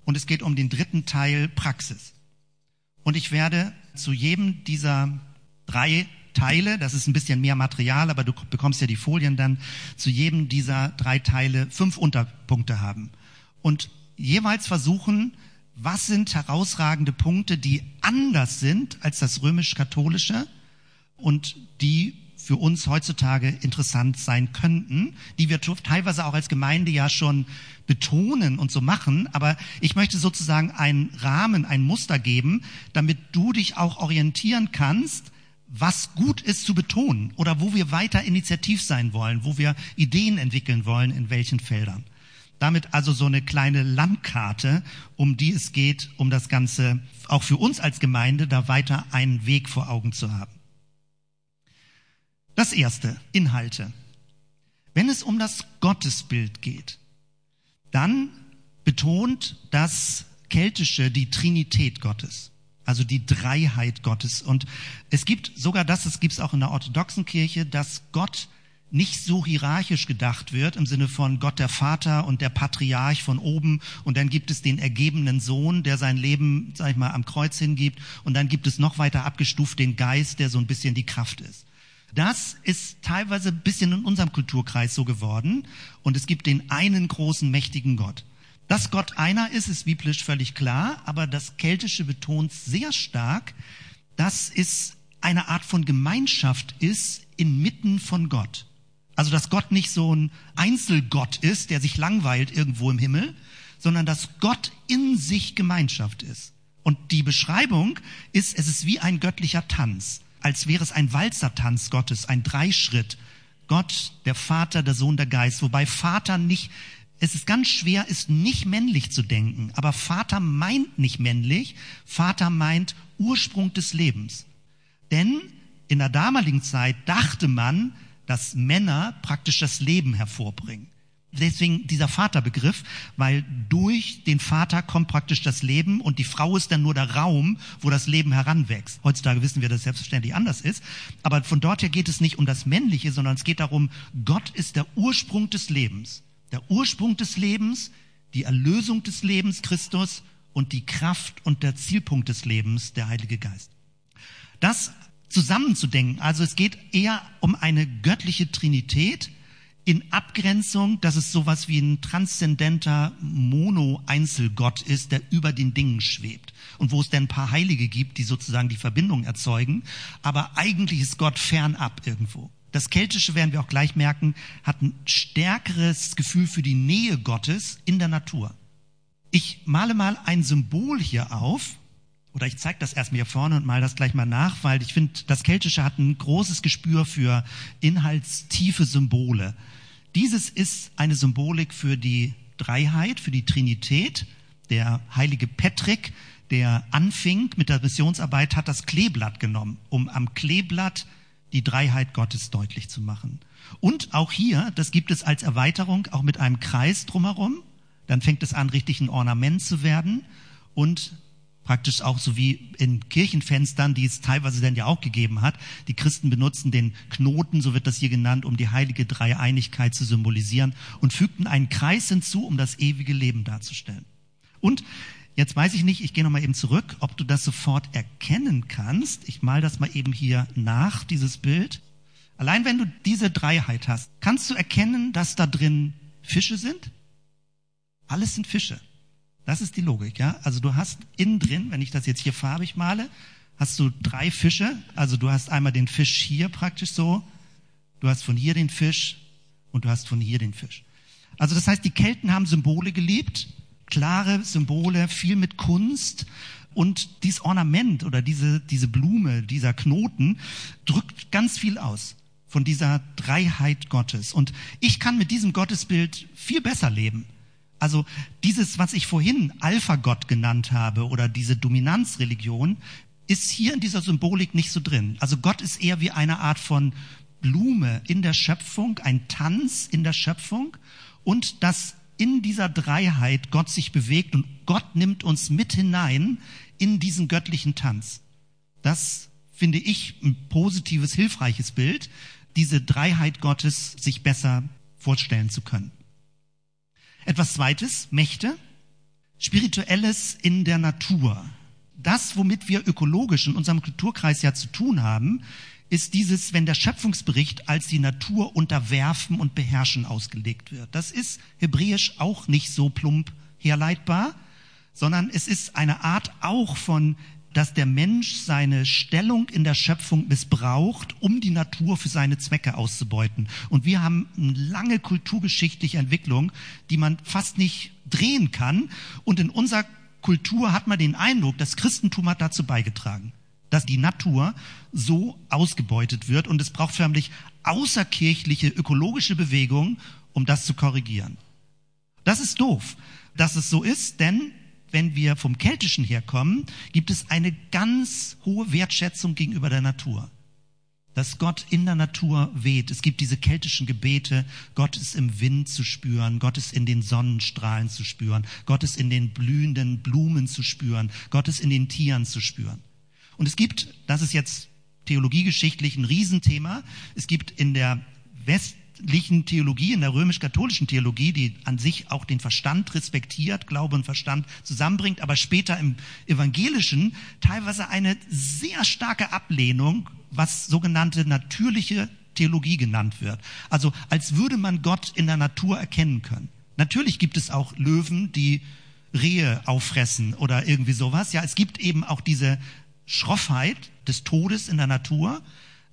und es geht um den dritten Teil Praxis. Und ich werde zu jedem dieser drei Teile, das ist ein bisschen mehr Material, aber du bekommst ja die Folien dann, zu jedem dieser drei Teile fünf Unterpunkte haben. Und jeweils versuchen, was sind herausragende Punkte, die anders sind als das römisch-katholische und die für uns heutzutage interessant sein könnten, die wir teilweise auch als Gemeinde ja schon betonen und so machen. Aber ich möchte sozusagen einen Rahmen, ein Muster geben, damit du dich auch orientieren kannst, was gut ist zu betonen oder wo wir weiter initiativ sein wollen, wo wir Ideen entwickeln wollen, in welchen Feldern. Damit also so eine kleine Landkarte, um die es geht, um das Ganze auch für uns als Gemeinde da weiter einen Weg vor Augen zu haben. Das erste, Inhalte. Wenn es um das Gottesbild geht, dann betont das Keltische die Trinität Gottes, also die Dreiheit Gottes. Und es gibt sogar das, es gibt es auch in der orthodoxen Kirche, dass Gott nicht so hierarchisch gedacht wird im Sinne von Gott der Vater und der Patriarch von oben und dann gibt es den ergebenen Sohn, der sein Leben, sag ich mal, am Kreuz hingibt und dann gibt es noch weiter abgestuft den Geist, der so ein bisschen die Kraft ist. Das ist teilweise ein bisschen in unserem Kulturkreis so geworden und es gibt den einen großen, mächtigen Gott. Dass Gott einer ist, ist biblisch völlig klar, aber das Keltische betont sehr stark, dass es eine Art von Gemeinschaft ist inmitten von Gott. Also, dass Gott nicht so ein Einzelgott ist, der sich langweilt irgendwo im Himmel, sondern dass Gott in sich Gemeinschaft ist. Und die Beschreibung ist, es ist wie ein göttlicher Tanz als wäre es ein Walzertanz Gottes, ein Dreischritt. Gott, der Vater, der Sohn, der Geist. Wobei Vater nicht, es ist ganz schwer, ist nicht männlich zu denken. Aber Vater meint nicht männlich. Vater meint Ursprung des Lebens. Denn in der damaligen Zeit dachte man, dass Männer praktisch das Leben hervorbringen. Deswegen dieser Vaterbegriff, weil durch den Vater kommt praktisch das Leben und die Frau ist dann nur der Raum, wo das Leben heranwächst. Heutzutage wissen wir, dass es selbstverständlich anders ist. Aber von dort her geht es nicht um das Männliche, sondern es geht darum, Gott ist der Ursprung des Lebens. Der Ursprung des Lebens, die Erlösung des Lebens, Christus und die Kraft und der Zielpunkt des Lebens, der Heilige Geist. Das zusammenzudenken, also es geht eher um eine göttliche Trinität, in Abgrenzung, dass es sowas wie ein transzendenter Mono-Einzelgott ist, der über den Dingen schwebt. Und wo es dann ein paar Heilige gibt, die sozusagen die Verbindung erzeugen. Aber eigentlich ist Gott fernab irgendwo. Das Keltische werden wir auch gleich merken, hat ein stärkeres Gefühl für die Nähe Gottes in der Natur. Ich male mal ein Symbol hier auf, oder ich zeige das erstmal hier vorne und mal das gleich mal nach, weil ich finde, das Keltische hat ein großes Gespür für inhaltstiefe Symbole. Dieses ist eine Symbolik für die Dreiheit, für die Trinität. Der heilige Patrick, der anfing mit der Missionsarbeit, hat das Kleeblatt genommen, um am Kleeblatt die Dreiheit Gottes deutlich zu machen. Und auch hier, das gibt es als Erweiterung, auch mit einem Kreis drumherum. Dann fängt es an, richtig ein Ornament zu werden. Und praktisch auch so wie in Kirchenfenstern, die es teilweise dann ja auch gegeben hat. Die Christen benutzen den Knoten, so wird das hier genannt, um die heilige Dreieinigkeit zu symbolisieren und fügten einen Kreis hinzu, um das ewige Leben darzustellen. Und jetzt weiß ich nicht, ich gehe nochmal eben zurück, ob du das sofort erkennen kannst. Ich mal das mal eben hier nach, dieses Bild. Allein wenn du diese Dreiheit hast, kannst du erkennen, dass da drin Fische sind? Alles sind Fische. Das ist die Logik, ja. Also du hast innen drin, wenn ich das jetzt hier farbig male, hast du drei Fische. Also du hast einmal den Fisch hier praktisch so, du hast von hier den Fisch und du hast von hier den Fisch. Also das heißt, die Kelten haben Symbole geliebt, klare Symbole, viel mit Kunst. Und dieses Ornament oder diese, diese Blume, dieser Knoten drückt ganz viel aus von dieser Dreiheit Gottes. Und ich kann mit diesem Gottesbild viel besser leben also dieses, was ich vorhin Alpha-Gott genannt habe oder diese Dominanzreligion, ist hier in dieser Symbolik nicht so drin. Also Gott ist eher wie eine Art von Blume in der Schöpfung, ein Tanz in der Schöpfung und dass in dieser Dreiheit Gott sich bewegt und Gott nimmt uns mit hinein in diesen göttlichen Tanz. Das finde ich ein positives, hilfreiches Bild, diese Dreiheit Gottes sich besser vorstellen zu können. Etwas zweites, Mächte, spirituelles in der Natur. Das, womit wir ökologisch in unserem Kulturkreis ja zu tun haben, ist dieses, wenn der Schöpfungsbericht als die Natur unterwerfen und beherrschen ausgelegt wird. Das ist hebräisch auch nicht so plump herleitbar, sondern es ist eine Art auch von dass der Mensch seine Stellung in der Schöpfung missbraucht, um die Natur für seine Zwecke auszubeuten. Und wir haben eine lange kulturgeschichtliche Entwicklung, die man fast nicht drehen kann. Und in unserer Kultur hat man den Eindruck, das Christentum hat dazu beigetragen, dass die Natur so ausgebeutet wird. Und es braucht förmlich außerkirchliche ökologische Bewegungen, um das zu korrigieren. Das ist doof, dass es so ist, denn wenn wir vom Keltischen herkommen, gibt es eine ganz hohe Wertschätzung gegenüber der Natur. Dass Gott in der Natur weht. Es gibt diese keltischen Gebete. Gott ist im Wind zu spüren. Gott ist in den Sonnenstrahlen zu spüren. Gott ist in den blühenden Blumen zu spüren. Gott ist in den Tieren zu spüren. Und es gibt, das ist jetzt theologiegeschichtlich ein Riesenthema, es gibt in der West, christlichen Theologie, in der römisch-katholischen Theologie, die an sich auch den Verstand respektiert, Glaube und Verstand zusammenbringt, aber später im evangelischen teilweise eine sehr starke Ablehnung, was sogenannte natürliche Theologie genannt wird. Also als würde man Gott in der Natur erkennen können. Natürlich gibt es auch Löwen, die Rehe auffressen oder irgendwie sowas. Ja, es gibt eben auch diese Schroffheit des Todes in der Natur.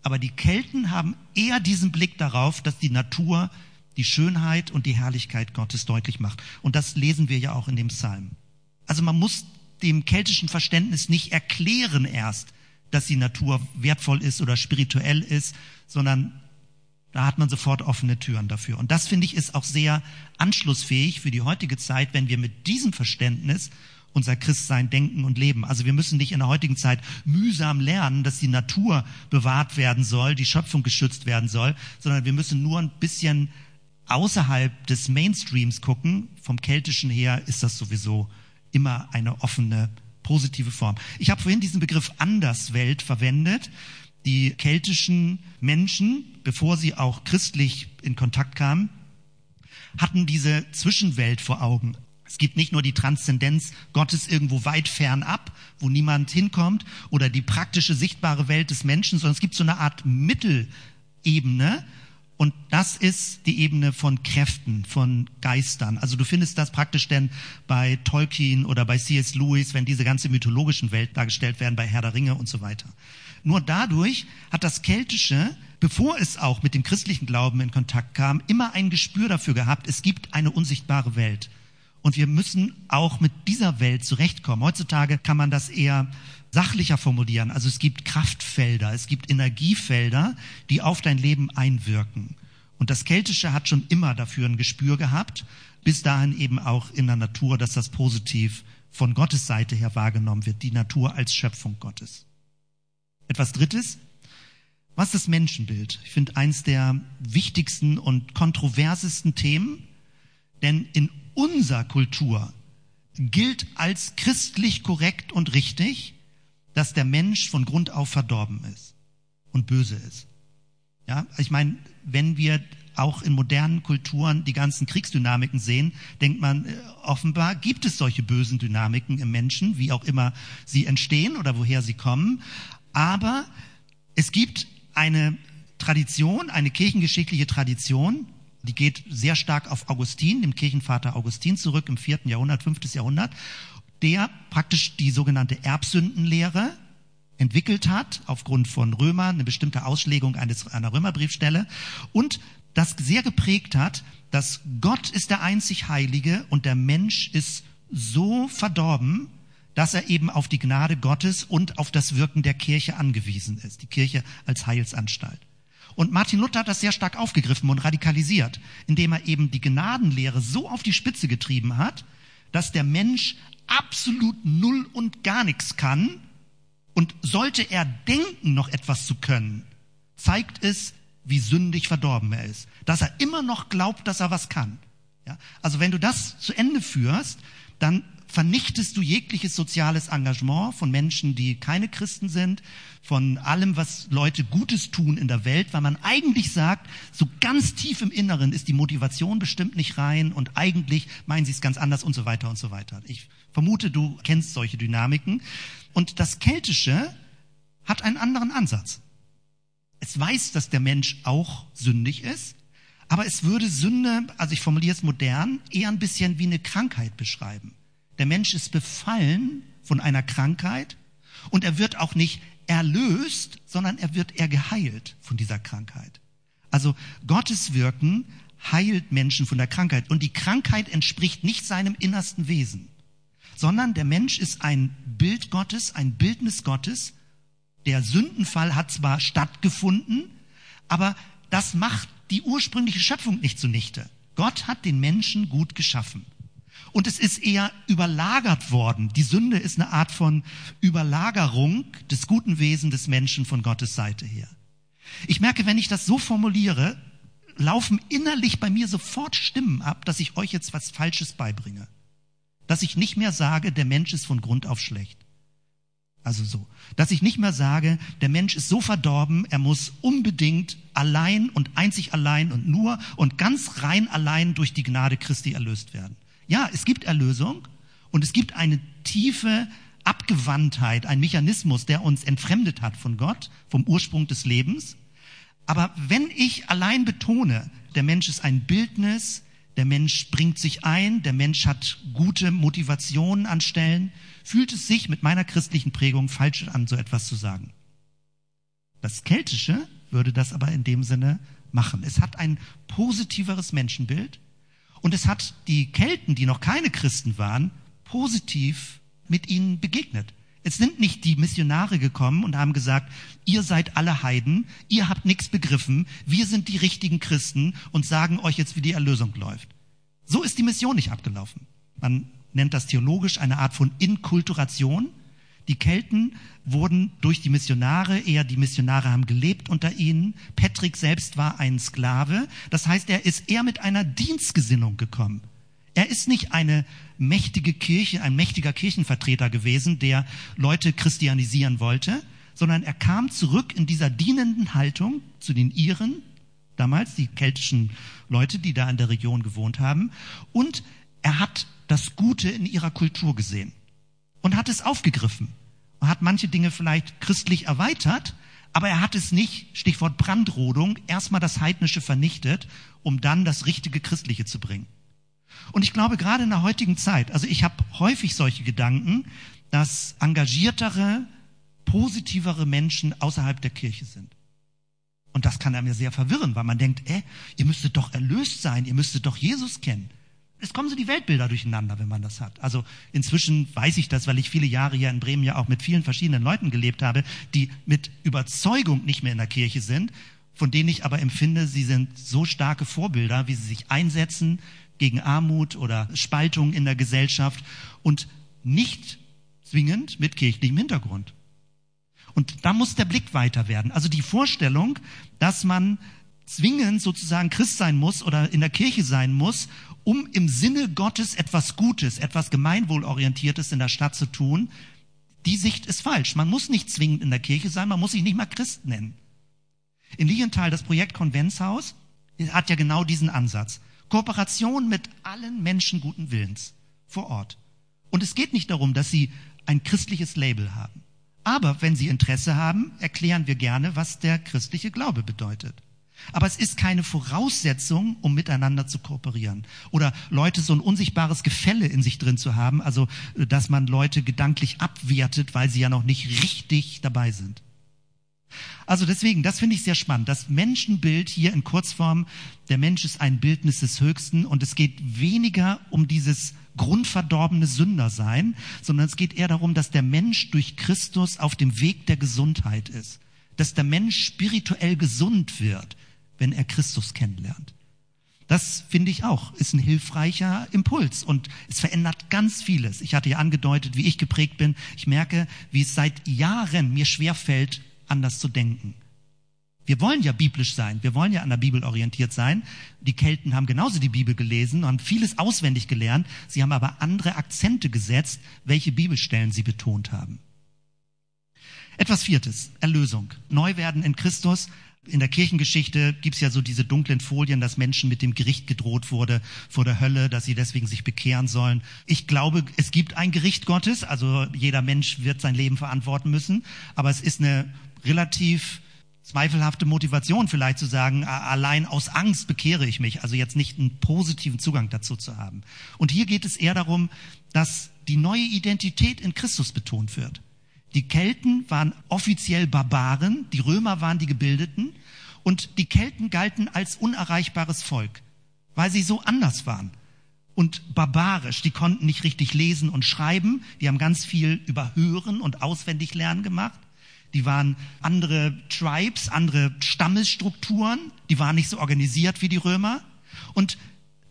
Aber die Kelten haben eher diesen Blick darauf, dass die Natur die Schönheit und die Herrlichkeit Gottes deutlich macht. Und das lesen wir ja auch in dem Psalm. Also man muss dem keltischen Verständnis nicht erklären erst, dass die Natur wertvoll ist oder spirituell ist, sondern da hat man sofort offene Türen dafür. Und das finde ich ist auch sehr anschlussfähig für die heutige Zeit, wenn wir mit diesem Verständnis unser Christsein denken und leben. Also wir müssen nicht in der heutigen Zeit mühsam lernen, dass die Natur bewahrt werden soll, die Schöpfung geschützt werden soll, sondern wir müssen nur ein bisschen außerhalb des Mainstreams gucken. Vom Keltischen her ist das sowieso immer eine offene, positive Form. Ich habe vorhin diesen Begriff Anderswelt verwendet. Die keltischen Menschen, bevor sie auch christlich in Kontakt kamen, hatten diese Zwischenwelt vor Augen. Es gibt nicht nur die Transzendenz Gottes irgendwo weit fern ab, wo niemand hinkommt, oder die praktische, sichtbare Welt des Menschen, sondern es gibt so eine Art Mittelebene. Und das ist die Ebene von Kräften, von Geistern. Also du findest das praktisch denn bei Tolkien oder bei C.S. Lewis, wenn diese ganze mythologischen Welt dargestellt werden, bei Herr der Ringe und so weiter. Nur dadurch hat das Keltische, bevor es auch mit dem christlichen Glauben in Kontakt kam, immer ein Gespür dafür gehabt, es gibt eine unsichtbare Welt. Und wir müssen auch mit dieser Welt zurechtkommen. Heutzutage kann man das eher sachlicher formulieren. Also es gibt Kraftfelder, es gibt Energiefelder, die auf dein Leben einwirken. Und das Keltische hat schon immer dafür ein Gespür gehabt, bis dahin eben auch in der Natur, dass das positiv von Gottes Seite her wahrgenommen wird, die Natur als Schöpfung Gottes. Etwas Drittes, was das Menschenbild? Ich finde eins der wichtigsten und kontroversesten Themen, denn in unserer Kultur gilt als christlich korrekt und richtig, dass der Mensch von Grund auf verdorben ist und böse ist. Ja, ich meine, wenn wir auch in modernen Kulturen die ganzen Kriegsdynamiken sehen, denkt man, äh, offenbar gibt es solche bösen Dynamiken im Menschen, wie auch immer sie entstehen oder woher sie kommen. Aber es gibt eine Tradition, eine kirchengeschichtliche Tradition, die geht sehr stark auf Augustin, dem Kirchenvater Augustin zurück im vierten Jahrhundert, fünftes Jahrhundert, der praktisch die sogenannte Erbsündenlehre entwickelt hat, aufgrund von Römer, eine bestimmte Auslegung eines, einer Römerbriefstelle und das sehr geprägt hat, dass Gott ist der einzig Heilige und der Mensch ist so verdorben, dass er eben auf die Gnade Gottes und auf das Wirken der Kirche angewiesen ist, die Kirche als Heilsanstalt. Und Martin Luther hat das sehr stark aufgegriffen und radikalisiert, indem er eben die Gnadenlehre so auf die Spitze getrieben hat, dass der Mensch absolut null und gar nichts kann. Und sollte er denken, noch etwas zu können, zeigt es, wie sündig verdorben er ist. Dass er immer noch glaubt, dass er was kann. Ja? Also wenn du das zu Ende führst, dann vernichtest du jegliches soziales Engagement von Menschen, die keine Christen sind, von allem, was Leute Gutes tun in der Welt, weil man eigentlich sagt, so ganz tief im Inneren ist die Motivation bestimmt nicht rein und eigentlich meinen sie es ganz anders und so weiter und so weiter. Ich vermute, du kennst solche Dynamiken. Und das Keltische hat einen anderen Ansatz. Es weiß, dass der Mensch auch sündig ist, aber es würde Sünde, also ich formuliere es modern, eher ein bisschen wie eine Krankheit beschreiben. Der Mensch ist befallen von einer Krankheit Und er wird auch nicht erlöst, sondern er wird er geheilt von dieser Krankheit. Also Gottes Wirken heilt Menschen von der Krankheit. Und die Krankheit entspricht nicht seinem innersten Wesen, sondern der Mensch ist ein Bild Gottes, ein Bildnis Gottes. Der Sündenfall hat zwar stattgefunden, aber das macht die ursprüngliche Schöpfung nicht zunichte. Gott hat den Menschen gut geschaffen. Und es ist eher überlagert worden. Die Sünde ist eine Art von Überlagerung des guten Wesens des Menschen von Gottes Seite her. Ich merke, wenn ich das so formuliere, laufen innerlich bei mir sofort Stimmen ab, dass ich euch jetzt was Falsches beibringe. Dass ich nicht mehr sage, der Mensch ist von Grund auf schlecht. Also so. Dass ich nicht mehr sage, der Mensch ist so verdorben, er muss unbedingt allein und einzig allein und nur und ganz rein allein durch die Gnade Christi erlöst werden. Ja, es gibt Erlösung und es gibt eine tiefe Abgewandtheit, ein Mechanismus, der uns entfremdet hat von Gott, vom Ursprung des Lebens. Aber wenn ich allein betone, der Mensch ist ein Bildnis, der Mensch bringt sich ein, der Mensch hat gute Motivationen an Stellen, fühlt es sich mit meiner christlichen Prägung falsch an, so etwas zu sagen. Das Keltische würde das aber in dem Sinne machen. Es hat ein positiveres Menschenbild und es hat die Kelten, die noch keine Christen waren, positiv mit ihnen begegnet. Es sind nicht die Missionare gekommen und haben gesagt, ihr seid alle Heiden, ihr habt nichts begriffen, wir sind die richtigen Christen und sagen euch jetzt, wie die Erlösung läuft. So ist die Mission nicht abgelaufen. Man nennt das theologisch eine Art von Inkulturation. Die Kelten wurden durch die Missionare, eher die Missionare haben gelebt unter ihnen. Patrick selbst war ein Sklave. Das heißt, er ist eher mit einer Dienstgesinnung gekommen. Er ist nicht eine mächtige Kirche, ein mächtiger Kirchenvertreter gewesen, der Leute christianisieren wollte, sondern er kam zurück in dieser dienenden Haltung zu den Iren, damals die keltischen Leute, die da in der Region gewohnt haben, und er hat das Gute in ihrer Kultur gesehen und hat es aufgegriffen und hat manche Dinge vielleicht christlich erweitert, aber er hat es nicht, Stichwort Brandrodung, erstmal das Heidnische vernichtet, um dann das richtige Christliche zu bringen. Und ich glaube, gerade in der heutigen Zeit, also ich habe häufig solche Gedanken, dass engagiertere, positivere Menschen außerhalb der Kirche sind. Und das kann er mir sehr verwirren, weil man denkt, äh, ihr müsstet doch erlöst sein, ihr müsstet doch Jesus kennen. Es kommen so die Weltbilder durcheinander, wenn man das hat. Also inzwischen weiß ich das, weil ich viele Jahre hier in Bremen ja auch mit vielen verschiedenen Leuten gelebt habe, die mit Überzeugung nicht mehr in der Kirche sind, von denen ich aber empfinde, sie sind so starke Vorbilder, wie sie sich einsetzen, gegen Armut oder Spaltung in der Gesellschaft und nicht zwingend mit kirchlichem Hintergrund. Und da muss der Blick weiter werden. Also die Vorstellung, dass man zwingend sozusagen Christ sein muss oder in der Kirche sein muss, um im Sinne Gottes etwas Gutes, etwas Gemeinwohlorientiertes in der Stadt zu tun, die Sicht ist falsch. Man muss nicht zwingend in der Kirche sein, man muss sich nicht mal Christ nennen. In Lienthal, das Projekt Konventshaus, hat ja genau diesen Ansatz. Kooperation mit allen Menschen guten Willens vor Ort. Und es geht nicht darum, dass sie ein christliches Label haben. Aber wenn sie Interesse haben, erklären wir gerne, was der christliche Glaube bedeutet. Aber es ist keine Voraussetzung, um miteinander zu kooperieren. Oder Leute so ein unsichtbares Gefälle in sich drin zu haben, also dass man Leute gedanklich abwertet, weil sie ja noch nicht richtig dabei sind. Also deswegen, das finde ich sehr spannend. Das Menschenbild hier in Kurzform, der Mensch ist ein Bildnis des Höchsten und es geht weniger um dieses grundverdorbene Sündersein, sondern es geht eher darum, dass der Mensch durch Christus auf dem Weg der Gesundheit ist. Dass der Mensch spirituell gesund wird, wenn er Christus kennenlernt. Das finde ich auch, ist ein hilfreicher Impuls und es verändert ganz vieles. Ich hatte ja angedeutet, wie ich geprägt bin. Ich merke, wie es seit Jahren mir schwerfällt, anders zu denken. Wir wollen ja biblisch sein, wir wollen ja an der Bibel orientiert sein. Die Kelten haben genauso die Bibel gelesen und haben vieles auswendig gelernt. Sie haben aber andere Akzente gesetzt, welche Bibelstellen sie betont haben. Etwas Viertes, Erlösung. Neuwerden in Christus. In der Kirchengeschichte gibt's ja so diese dunklen Folien, dass Menschen mit dem Gericht gedroht wurde vor der Hölle, dass sie deswegen sich bekehren sollen. Ich glaube, es gibt ein Gericht Gottes, also jeder Mensch wird sein Leben verantworten müssen, aber es ist eine relativ zweifelhafte Motivation vielleicht zu sagen, allein aus Angst bekehre ich mich, also jetzt nicht einen positiven Zugang dazu zu haben. Und hier geht es eher darum, dass die neue Identität in Christus betont wird. Die Kelten waren offiziell Barbaren, die Römer waren die Gebildeten und die Kelten galten als unerreichbares Volk, weil sie so anders waren und barbarisch. Die konnten nicht richtig lesen und schreiben. Die haben ganz viel über Hören und Auswendiglernen gemacht. Die waren andere Tribes, andere Stammesstrukturen. Die waren nicht so organisiert wie die Römer. Und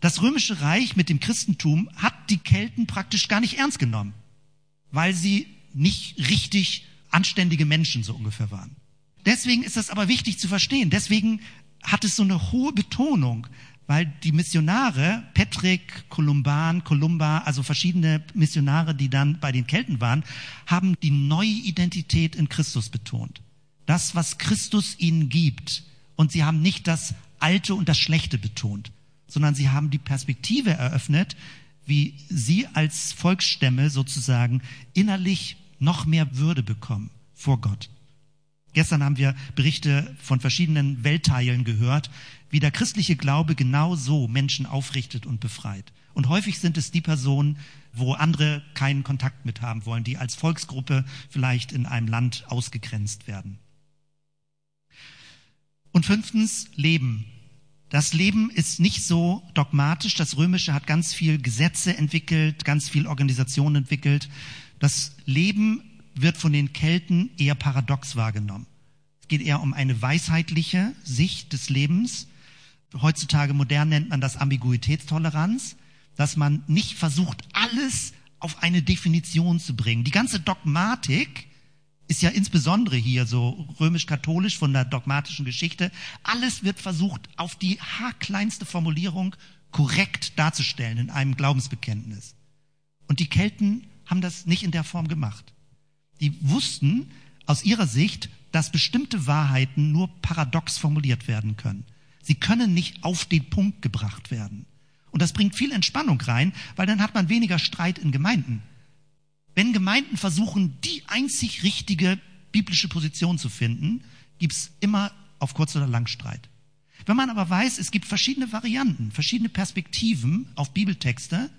das römische Reich mit dem Christentum hat die Kelten praktisch gar nicht ernst genommen, weil sie nicht richtig anständige Menschen so ungefähr waren. Deswegen ist das aber wichtig zu verstehen. Deswegen hat es so eine hohe Betonung, weil die Missionare, Patrick, Kolumban, Kolumba, also verschiedene Missionare, die dann bei den Kelten waren, haben die neue Identität in Christus betont. Das, was Christus ihnen gibt. Und sie haben nicht das Alte und das Schlechte betont, sondern sie haben die Perspektive eröffnet, wie sie als Volksstämme sozusagen innerlich noch mehr Würde bekommen vor Gott. Gestern haben wir Berichte von verschiedenen Weltteilen gehört, wie der christliche Glaube genau so Menschen aufrichtet und befreit. Und häufig sind es die Personen, wo andere keinen Kontakt mit haben wollen, die als Volksgruppe vielleicht in einem Land ausgegrenzt werden. Und fünftens, Leben. Das Leben ist nicht so dogmatisch. Das Römische hat ganz viel Gesetze entwickelt, ganz viel Organisation entwickelt. Das Leben wird von den Kelten eher paradox wahrgenommen. Es geht eher um eine weisheitliche Sicht des Lebens. Heutzutage modern nennt man das Ambiguitätstoleranz, dass man nicht versucht, alles auf eine Definition zu bringen. Die ganze Dogmatik ist ja insbesondere hier so römisch-katholisch von der dogmatischen Geschichte. Alles wird versucht, auf die haarkleinste Formulierung korrekt darzustellen in einem Glaubensbekenntnis. Und die Kelten haben das nicht in der Form gemacht. Die wussten aus ihrer Sicht, dass bestimmte Wahrheiten nur paradox formuliert werden können. Sie können nicht auf den Punkt gebracht werden. Und das bringt viel Entspannung rein, weil dann hat man weniger Streit in Gemeinden. Wenn Gemeinden versuchen, die einzig richtige biblische Position zu finden, gibt's immer auf kurz oder lang Streit. Wenn man aber weiß, es gibt verschiedene Varianten, verschiedene Perspektiven auf Bibeltexte,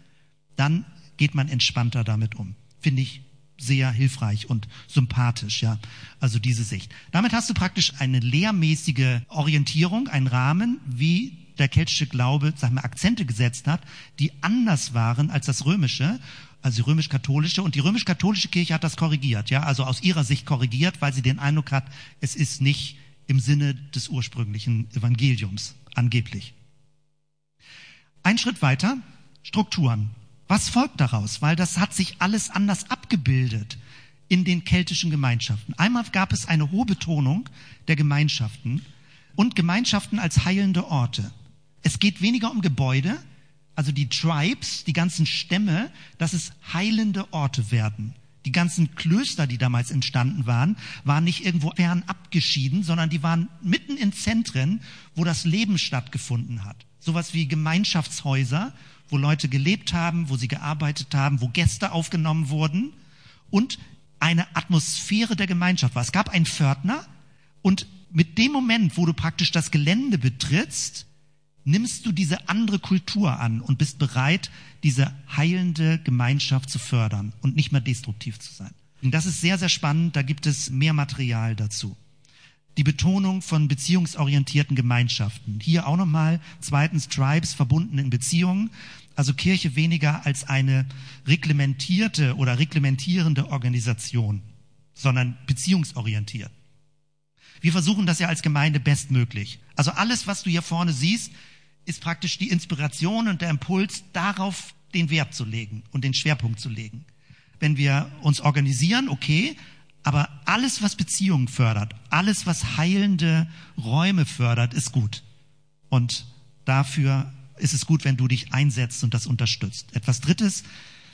dann geht man entspannter damit um. Finde ich sehr hilfreich und sympathisch, ja. Also diese Sicht. Damit hast du praktisch eine lehrmäßige Orientierung, einen Rahmen, wie der keltische Glaube, sag mal, Akzente gesetzt hat, die anders waren als das römische, also die römisch-katholische. Und die römisch-katholische Kirche hat das korrigiert, ja, also aus ihrer Sicht korrigiert, weil sie den Eindruck hat, es ist nicht im Sinne des ursprünglichen Evangeliums, angeblich. Ein Schritt weiter, Strukturen. Was folgt daraus? Weil das hat sich alles anders abgebildet in den keltischen Gemeinschaften. Einmal gab es eine hohe Betonung der Gemeinschaften und Gemeinschaften als heilende Orte. Es geht weniger um Gebäude, also die Tribes, die ganzen Stämme, dass es heilende Orte werden. Die ganzen Klöster, die damals entstanden waren, waren nicht irgendwo fern abgeschieden, sondern die waren mitten in Zentren, wo das Leben stattgefunden hat. Sowas wie Gemeinschaftshäuser wo Leute gelebt haben, wo sie gearbeitet haben, wo Gäste aufgenommen wurden und eine Atmosphäre der Gemeinschaft war. Es gab einen Pförtner und mit dem Moment, wo du praktisch das Gelände betrittst, nimmst du diese andere Kultur an und bist bereit, diese heilende Gemeinschaft zu fördern und nicht mehr destruktiv zu sein. Und das ist sehr, sehr spannend. Da gibt es mehr Material dazu die Betonung von beziehungsorientierten Gemeinschaften. Hier auch nochmal zweitens Tribes verbunden in Beziehungen. Also Kirche weniger als eine reglementierte oder reglementierende Organisation, sondern beziehungsorientiert. Wir versuchen das ja als Gemeinde bestmöglich. Also alles, was du hier vorne siehst, ist praktisch die Inspiration und der Impuls, darauf den Wert zu legen und den Schwerpunkt zu legen. Wenn wir uns organisieren, okay, aber alles, was Beziehungen fördert, alles, was heilende Räume fördert, ist gut. Und dafür ist es gut, wenn du dich einsetzt und das unterstützt. Etwas Drittes,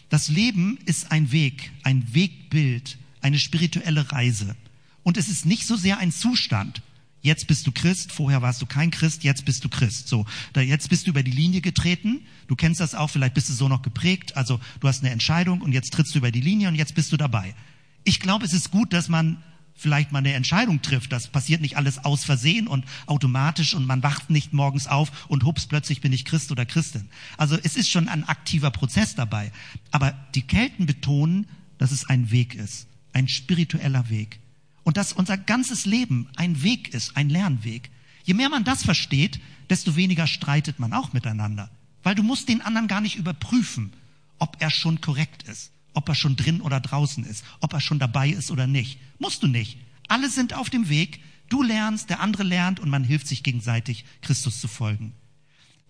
das Leben ist ein Weg, ein Wegbild, eine spirituelle Reise. Und es ist nicht so sehr ein Zustand. Jetzt bist du Christ, vorher warst du kein Christ, jetzt bist du Christ. So, da jetzt bist du über die Linie getreten. Du kennst das auch, vielleicht bist du so noch geprägt. Also du hast eine Entscheidung und jetzt trittst du über die Linie und jetzt bist du dabei. Ich glaube, es ist gut, dass man vielleicht mal eine Entscheidung trifft. Das passiert nicht alles aus Versehen und automatisch und man wacht nicht morgens auf und hups, plötzlich bin ich Christ oder Christin. Also es ist schon ein aktiver Prozess dabei. Aber die Kelten betonen, dass es ein Weg ist. ein spiritueller Weg. Und dass unser ganzes Leben ein Weg ist, ein Lernweg. Je mehr man das versteht, desto weniger streitet man auch miteinander. Weil du musst den anderen gar nicht überprüfen, ob er schon korrekt ist, ob er schon drin oder draußen ist, ob er schon dabei ist oder nicht. Musst du nicht. Alle sind auf dem Weg. Du lernst, der andere lernt und man hilft sich gegenseitig, Christus zu folgen.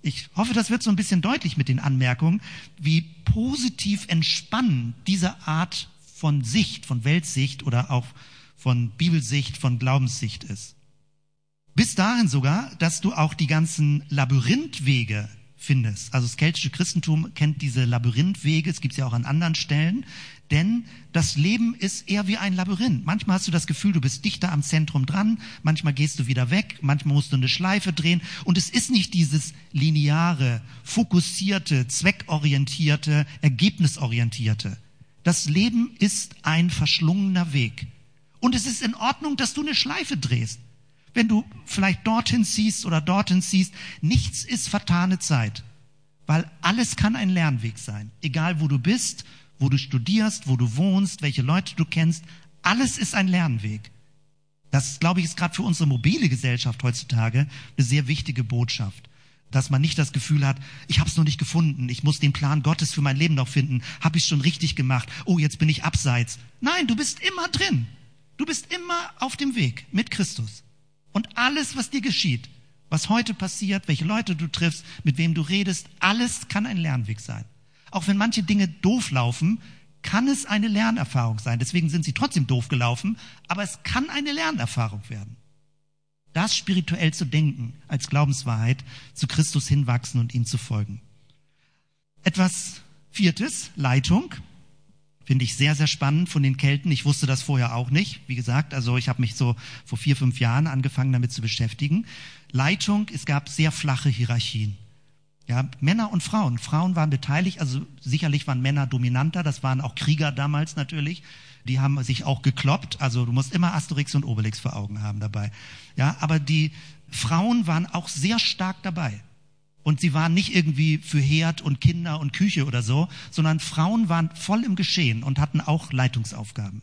Ich hoffe, das wird so ein bisschen deutlich mit den Anmerkungen, wie positiv entspannend diese Art von Sicht, von Weltsicht oder auch von Bibelsicht, von Glaubenssicht ist. Bis dahin sogar, dass du auch die ganzen Labyrinthwege findest. Also das keltische Christentum kennt diese Labyrinthwege, es gibt sie auch an anderen Stellen, denn das Leben ist eher wie ein Labyrinth. Manchmal hast du das Gefühl, du bist dichter am Zentrum dran, manchmal gehst du wieder weg, manchmal musst du eine Schleife drehen und es ist nicht dieses lineare, fokussierte, zweckorientierte, ergebnisorientierte. Das Leben ist ein verschlungener Weg. Und es ist in Ordnung, dass du eine Schleife drehst wenn du vielleicht dorthin ziehst oder dorthin ziehst, nichts ist vertane Zeit, weil alles kann ein Lernweg sein. Egal wo du bist, wo du studierst, wo du wohnst, welche Leute du kennst, alles ist ein Lernweg. Das, glaube ich, ist gerade für unsere mobile Gesellschaft heutzutage eine sehr wichtige Botschaft. Dass man nicht das Gefühl hat, ich habe es noch nicht gefunden, ich muss den Plan Gottes für mein Leben noch finden, habe ich schon richtig gemacht, oh, jetzt bin ich abseits. Nein, du bist immer drin. Du bist immer auf dem Weg mit Christus. Und alles, was dir geschieht, was heute passiert, welche Leute du triffst, mit wem du redest, alles kann ein Lernweg sein. Auch wenn manche Dinge doof laufen, kann es eine Lernerfahrung sein. Deswegen sind sie trotzdem doof gelaufen, aber es kann eine Lernerfahrung werden. Das spirituell zu denken, als Glaubenswahrheit, zu Christus hinwachsen und ihm zu folgen. Etwas Viertes, Leitung. Finde ich sehr, sehr spannend von den Kelten. Ich wusste das vorher auch nicht. Wie gesagt, also ich habe mich so vor vier, fünf Jahren angefangen damit zu beschäftigen. Leitung, es gab sehr flache Hierarchien. Ja, Männer und Frauen. Frauen waren beteiligt, also sicherlich waren Männer dominanter, das waren auch Krieger damals natürlich. Die haben sich auch gekloppt, also du musst immer Asterix und Obelix vor Augen haben dabei. Ja, aber die Frauen waren auch sehr stark dabei. Und sie waren nicht irgendwie für Herd und Kinder und Küche oder so, sondern Frauen waren voll im Geschehen und hatten auch Leitungsaufgaben.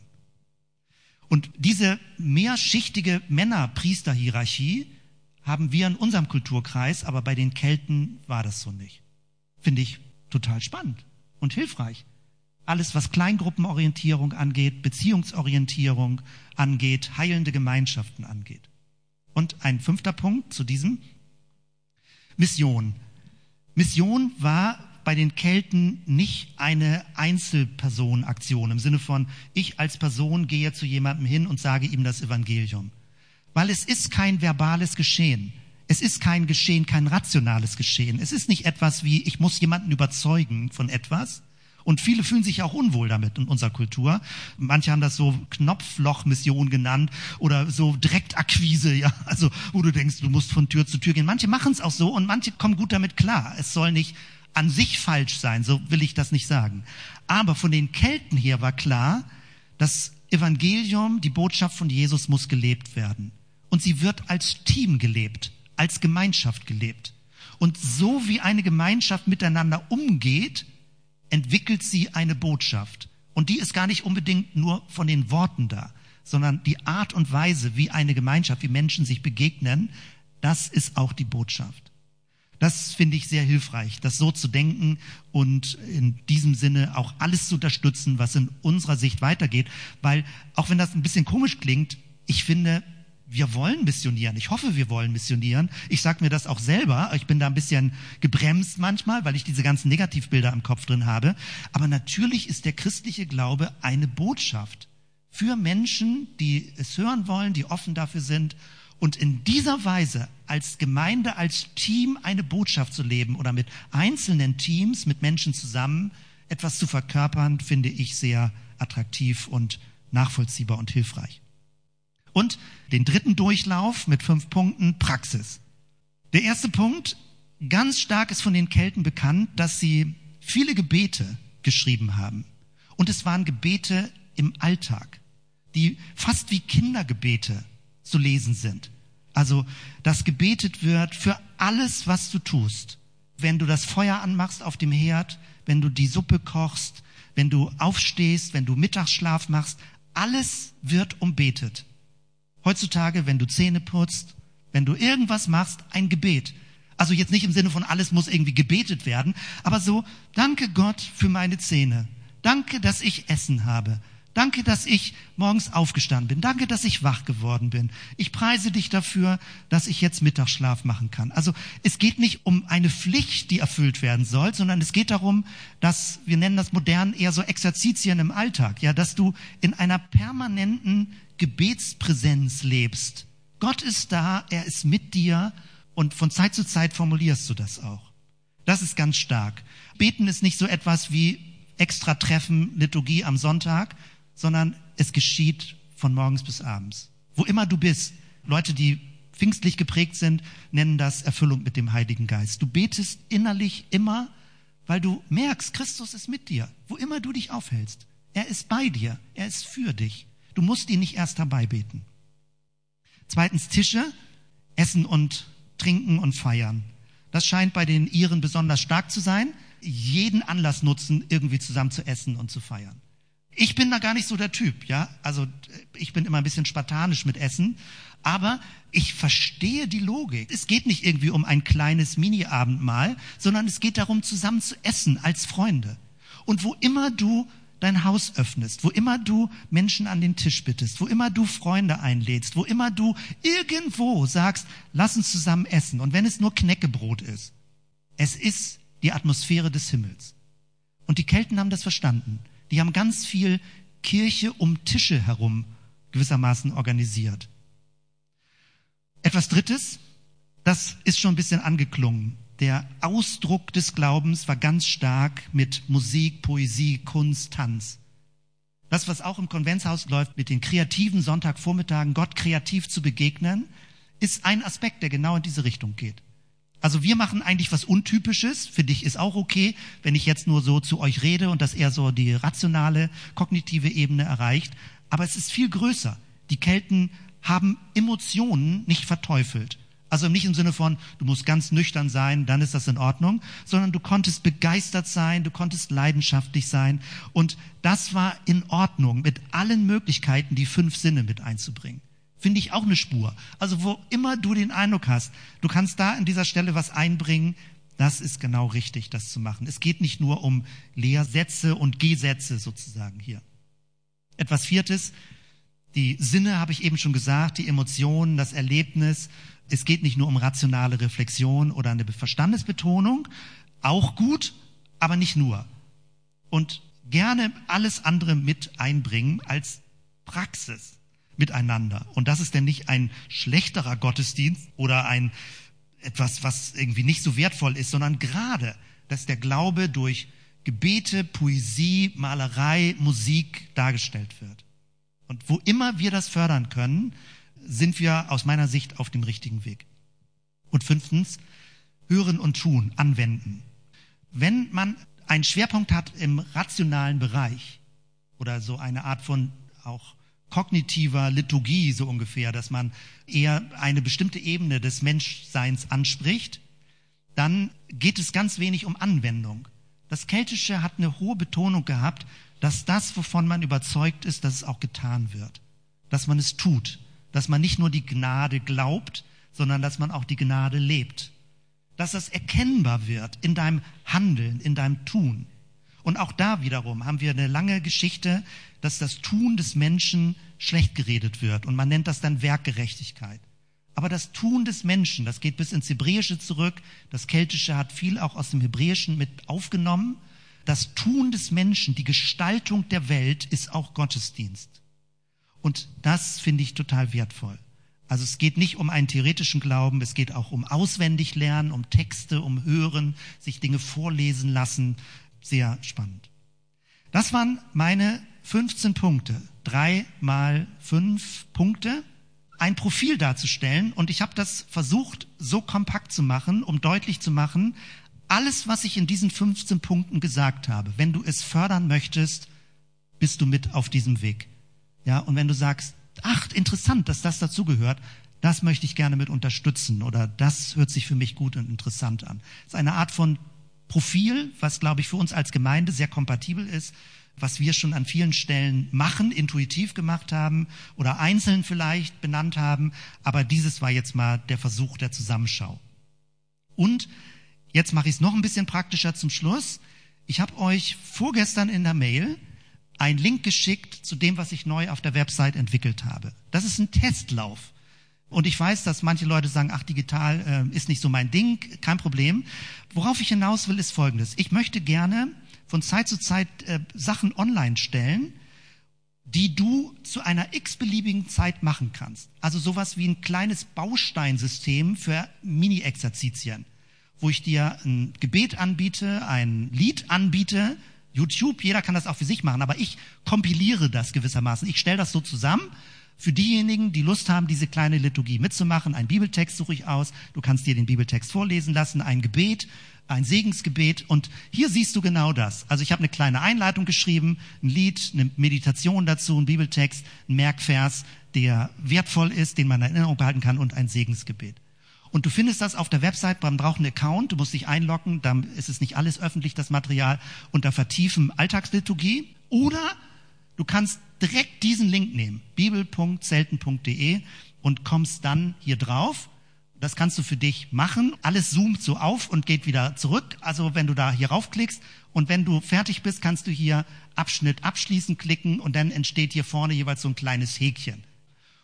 Und diese mehrschichtige Männer-Priester-Hierarchie haben wir in unserem Kulturkreis, aber bei den Kelten war das so nicht. Finde ich total spannend und hilfreich. Alles, was Kleingruppenorientierung angeht, Beziehungsorientierung angeht, heilende Gemeinschaften angeht. Und ein fünfter Punkt zu diesem Mission. Mission war bei den Kelten nicht eine Einzelpersonaktion im Sinne von, ich als Person gehe zu jemandem hin und sage ihm das Evangelium. Weil es ist kein verbales Geschehen. Es ist kein Geschehen, kein rationales Geschehen. Es ist nicht etwas wie, ich muss jemanden überzeugen von etwas, und viele fühlen sich auch unwohl damit in unserer Kultur. Manche haben das so Knopflochmission genannt oder so Direktakquise, ja, also wo du denkst, du musst von Tür zu Tür gehen. Manche machen es auch so und manche kommen gut damit klar. Es soll nicht an sich falsch sein, so will ich das nicht sagen. Aber von den Kelten her war klar, das Evangelium, die Botschaft von Jesus muss gelebt werden. Und sie wird als Team gelebt, als Gemeinschaft gelebt. Und so wie eine Gemeinschaft miteinander umgeht, entwickelt sie eine Botschaft. Und die ist gar nicht unbedingt nur von den Worten da, sondern die Art und Weise, wie eine Gemeinschaft, wie Menschen sich begegnen, das ist auch die Botschaft. Das finde ich sehr hilfreich, das so zu denken und in diesem Sinne auch alles zu unterstützen, was in unserer Sicht weitergeht, weil auch wenn das ein bisschen komisch klingt, ich finde, wir wollen missionieren. Ich hoffe, wir wollen missionieren. Ich sage mir das auch selber. Ich bin da ein bisschen gebremst manchmal, weil ich diese ganzen Negativbilder im Kopf drin habe. Aber natürlich ist der christliche Glaube eine Botschaft für Menschen, die es hören wollen, die offen dafür sind. Und in dieser Weise als Gemeinde, als Team eine Botschaft zu leben oder mit einzelnen Teams, mit Menschen zusammen etwas zu verkörpern, finde ich sehr attraktiv und nachvollziehbar und hilfreich. Und den dritten Durchlauf mit fünf Punkten Praxis. Der erste Punkt, ganz stark ist von den Kelten bekannt, dass sie viele Gebete geschrieben haben. Und es waren Gebete im Alltag, die fast wie Kindergebete zu lesen sind. Also, dass gebetet wird für alles, was du tust. Wenn du das Feuer anmachst auf dem Herd, wenn du die Suppe kochst, wenn du aufstehst, wenn du Mittagsschlaf machst, alles wird umbetet. Heutzutage, wenn du Zähne putzt, wenn du irgendwas machst, ein Gebet. Also jetzt nicht im Sinne von alles muss irgendwie gebetet werden, aber so, danke Gott für meine Zähne. Danke, dass ich Essen habe. Danke, dass ich morgens aufgestanden bin. Danke, dass ich wach geworden bin. Ich preise dich dafür, dass ich jetzt Mittagsschlaf machen kann. Also es geht nicht um eine Pflicht, die erfüllt werden soll, sondern es geht darum, dass wir nennen das modern eher so Exerzitien im Alltag, ja, dass du in einer permanenten Gebetspräsenz lebst. Gott ist da, er ist mit dir und von Zeit zu Zeit formulierst du das auch. Das ist ganz stark. Beten ist nicht so etwas wie extra Treffen, Liturgie am Sonntag, sondern es geschieht von morgens bis abends. Wo immer du bist. Leute, die pfingstlich geprägt sind, nennen das Erfüllung mit dem Heiligen Geist. Du betest innerlich immer, weil du merkst, Christus ist mit dir, wo immer du dich aufhältst. Er ist bei dir, er ist für dich. Du musst ihn nicht erst herbeibeten. Zweitens Tische, Essen und Trinken und Feiern. Das scheint bei den Iren besonders stark zu sein. Jeden Anlass nutzen, irgendwie zusammen zu essen und zu feiern. Ich bin da gar nicht so der Typ, ja. Also ich bin immer ein bisschen spartanisch mit Essen, aber ich verstehe die Logik. Es geht nicht irgendwie um ein kleines Mini-Abendmahl, sondern es geht darum, zusammen zu essen als Freunde. Und wo immer du dein Haus öffnest, wo immer du Menschen an den Tisch bittest, wo immer du Freunde einlädst, wo immer du irgendwo sagst, lass uns zusammen essen. Und wenn es nur Knäckebrot ist, es ist die Atmosphäre des Himmels. Und die Kelten haben das verstanden. Die haben ganz viel Kirche um Tische herum gewissermaßen organisiert. Etwas Drittes, das ist schon ein bisschen angeklungen. Der Ausdruck des Glaubens war ganz stark mit Musik, Poesie, Kunst, Tanz. Das, was auch im Konventshaus läuft, mit den kreativen Sonntagvormittagen, Gott kreativ zu begegnen, ist ein Aspekt, der genau in diese Richtung geht. Also wir machen eigentlich was Untypisches. Für dich ist auch okay, wenn ich jetzt nur so zu euch rede und das eher so die rationale, kognitive Ebene erreicht. Aber es ist viel größer. Die Kelten haben Emotionen nicht verteufelt. Also nicht im Sinne von, du musst ganz nüchtern sein, dann ist das in Ordnung, sondern du konntest begeistert sein, du konntest leidenschaftlich sein. Und das war in Ordnung, mit allen Möglichkeiten die fünf Sinne mit einzubringen. Finde ich auch eine Spur. Also wo immer du den Eindruck hast, du kannst da an dieser Stelle was einbringen, das ist genau richtig, das zu machen. Es geht nicht nur um Lehrsätze und Gesätze sozusagen hier. Etwas Viertes, die Sinne habe ich eben schon gesagt, die Emotionen, das Erlebnis. Es geht nicht nur um rationale Reflexion oder eine Verstandesbetonung, auch gut, aber nicht nur. Und gerne alles andere mit einbringen als Praxis miteinander. Und das ist denn nicht ein schlechterer Gottesdienst oder ein etwas, was irgendwie nicht so wertvoll ist, sondern gerade, dass der Glaube durch Gebete, Poesie, Malerei, Musik dargestellt wird. Und wo immer wir das fördern können, sind wir aus meiner Sicht auf dem richtigen Weg. Und fünftens, hören und tun, anwenden. Wenn man einen Schwerpunkt hat im rationalen Bereich oder so eine Art von auch kognitiver Liturgie so ungefähr, dass man eher eine bestimmte Ebene des Menschseins anspricht, dann geht es ganz wenig um Anwendung. Das Keltische hat eine hohe Betonung gehabt, dass das, wovon man überzeugt ist, dass es auch getan wird, dass man es tut, dass man nicht nur die Gnade glaubt, sondern dass man auch die Gnade lebt, dass das erkennbar wird in deinem Handeln, in deinem Tun. Und auch da wiederum haben wir eine lange Geschichte, dass das Tun des Menschen schlecht geredet wird. Und man nennt das dann Werkgerechtigkeit. Aber das Tun des Menschen, das geht bis ins Hebräische zurück. Das Keltische hat viel auch aus dem Hebräischen mit aufgenommen. Das Tun des Menschen, die Gestaltung der Welt ist auch Gottesdienst. Und das finde ich total wertvoll. Also es geht nicht um einen theoretischen Glauben, es geht auch um auswendig lernen, um Texte, um Hören, sich Dinge vorlesen lassen, sehr spannend. Das waren meine 15 Punkte. Drei mal fünf Punkte. Ein Profil darzustellen. Und ich habe das versucht, so kompakt zu machen, um deutlich zu machen, alles, was ich in diesen 15 Punkten gesagt habe, wenn du es fördern möchtest, bist du mit auf diesem Weg. Ja, und wenn du sagst, ach, interessant, dass das dazugehört, das möchte ich gerne mit unterstützen oder das hört sich für mich gut und interessant an. Das ist eine Art von Profil, was, glaube ich, für uns als Gemeinde sehr kompatibel ist. was wir schon an vielen Stellen machen, intuitiv gemacht haben oder einzeln vielleicht benannt haben. Aber dieses war jetzt mal der Versuch der Zusammenschau. Und jetzt mache ich es noch ein bisschen praktischer zum Schluss. Ich habe euch vorgestern in der Mail einen Link geschickt zu dem, was ich neu auf der Website entwickelt habe. Das ist ein Testlauf. Und ich weiß, dass manche Leute sagen, ach, digital äh, ist nicht so mein Ding, kein Problem. Worauf ich hinaus will, ist Folgendes. Ich möchte gerne von Zeit zu Zeit äh, Sachen online stellen, die du zu einer x-beliebigen Zeit machen kannst. Also sowas wie ein kleines Bausteinsystem für Mini-Exerzitien, wo ich dir ein Gebet anbiete, ein Lied anbiete, YouTube, jeder kann das auch für sich machen, aber ich kompiliere das gewissermaßen. Ich stelle das so zusammen für diejenigen, die Lust haben, diese kleine Liturgie mitzumachen. Ein Bibeltext suche ich aus. Du kannst dir den Bibeltext vorlesen lassen, ein Gebet, ein Segensgebet. Und hier siehst du genau das. Also ich habe eine kleine Einleitung geschrieben, ein Lied, eine Meditation dazu, ein Bibeltext, ein Merkvers, der wertvoll ist, den man in Erinnerung behalten kann und ein Segensgebet. Und du findest das auf der Website, man braucht einen Account, du musst dich einloggen, dann ist es nicht alles öffentlich, das Material, unter Vertiefen Alltagsliturgie. Oder du kannst direkt diesen Link nehmen, bibel.zelten.de und kommst dann hier drauf das kannst du für dich machen. Alles zoomt so auf und geht wieder zurück. Also wenn du da hier raufklickst und wenn du fertig bist, kannst du hier Abschnitt abschließen klicken und dann entsteht hier vorne jeweils so ein kleines Häkchen.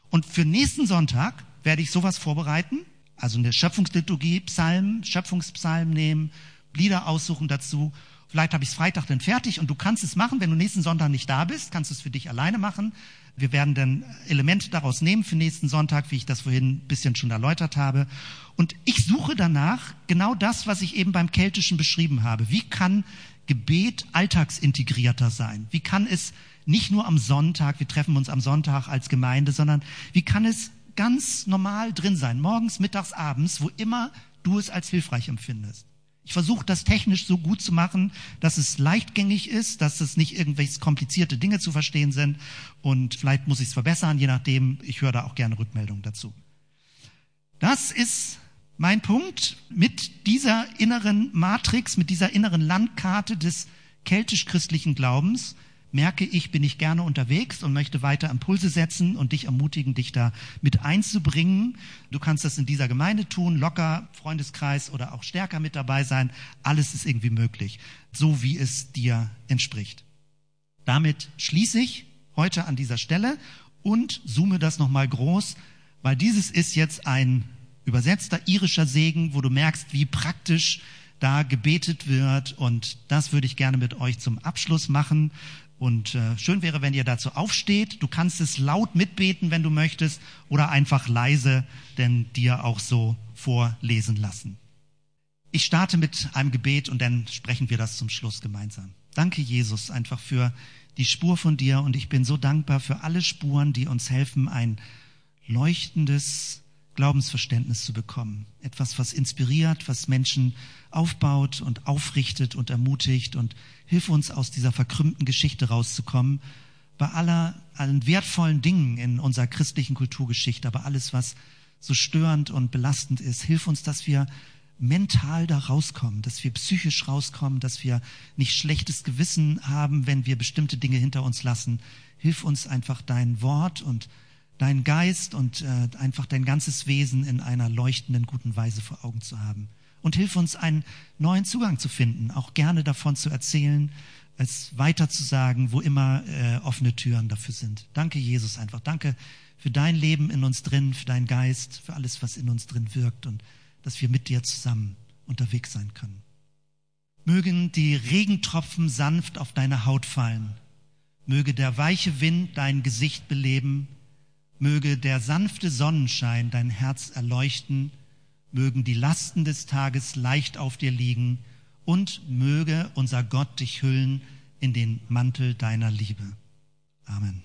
Und für nächsten Sonntag werde ich sowas vorbereiten. Also eine Schöpfungsliturgie, Psalm, Schöpfungspsalm nehmen, Lieder aussuchen dazu. Vielleicht habe ich es Freitag dann fertig und du kannst es machen, wenn du nächsten Sonntag nicht da bist, kannst du es für dich alleine machen. Wir werden dann Elemente daraus nehmen für nächsten Sonntag, wie ich das vorhin ein bisschen schon erläutert habe. Und ich suche danach genau das, was ich eben beim Keltischen beschrieben habe. Wie kann Gebet alltagsintegrierter sein? Wie kann es nicht nur am Sonntag, wir treffen uns am Sonntag als Gemeinde, sondern wie kann es ganz normal drin sein, morgens, mittags, abends, wo immer du es als hilfreich empfindest? Ich versuche das technisch so gut zu machen, dass es leichtgängig ist, dass es nicht irgendwelche komplizierte Dinge zu verstehen sind. Und vielleicht muss ich es verbessern, je nachdem. Ich höre da auch gerne Rückmeldungen dazu. Das ist mein Punkt mit dieser inneren Matrix, mit dieser inneren Landkarte des keltisch-christlichen Glaubens merke ich, bin ich gerne unterwegs und möchte weiter Impulse setzen und dich ermutigen, dich da mit einzubringen. Du kannst das in dieser Gemeinde tun, locker, Freundeskreis oder auch stärker mit dabei sein. Alles ist irgendwie möglich, so wie es dir entspricht. Damit schließe ich heute an dieser Stelle und zoome das nochmal groß, weil dieses ist jetzt ein übersetzter irischer Segen, wo du merkst, wie praktisch da gebetet wird. Und das würde ich gerne mit euch zum Abschluss machen. Und äh, schön wäre, wenn ihr dazu aufsteht. Du kannst es laut mitbeten, wenn du möchtest, oder einfach leise, denn dir auch so vorlesen lassen. Ich starte mit einem Gebet und dann sprechen wir das zum Schluss gemeinsam. Danke, Jesus, einfach für die Spur von dir und ich bin so dankbar für alle Spuren, die uns helfen, ein leuchtendes Glaubensverständnis zu bekommen. Etwas, was inspiriert, was Menschen aufbaut und aufrichtet und ermutigt und hilf uns aus dieser verkrümmten Geschichte rauszukommen. Bei aller, allen wertvollen Dingen in unserer christlichen Kulturgeschichte, aber alles, was so störend und belastend ist, hilf uns, dass wir mental da rauskommen, dass wir psychisch rauskommen, dass wir nicht schlechtes Gewissen haben, wenn wir bestimmte Dinge hinter uns lassen. Hilf uns einfach dein Wort und dein Geist und äh, einfach dein ganzes Wesen in einer leuchtenden, guten Weise vor Augen zu haben. Und hilf uns, einen neuen Zugang zu finden, auch gerne davon zu erzählen, es weiter zu sagen, wo immer äh, offene Türen dafür sind. Danke, Jesus, einfach. Danke für dein Leben in uns drin, für deinen Geist, für alles, was in uns drin wirkt und dass wir mit dir zusammen unterwegs sein können. Mögen die Regentropfen sanft auf deine Haut fallen. Möge der weiche Wind dein Gesicht beleben Möge der sanfte Sonnenschein dein Herz erleuchten, mögen die Lasten des Tages leicht auf dir liegen und möge unser Gott dich hüllen in den Mantel deiner Liebe. Amen.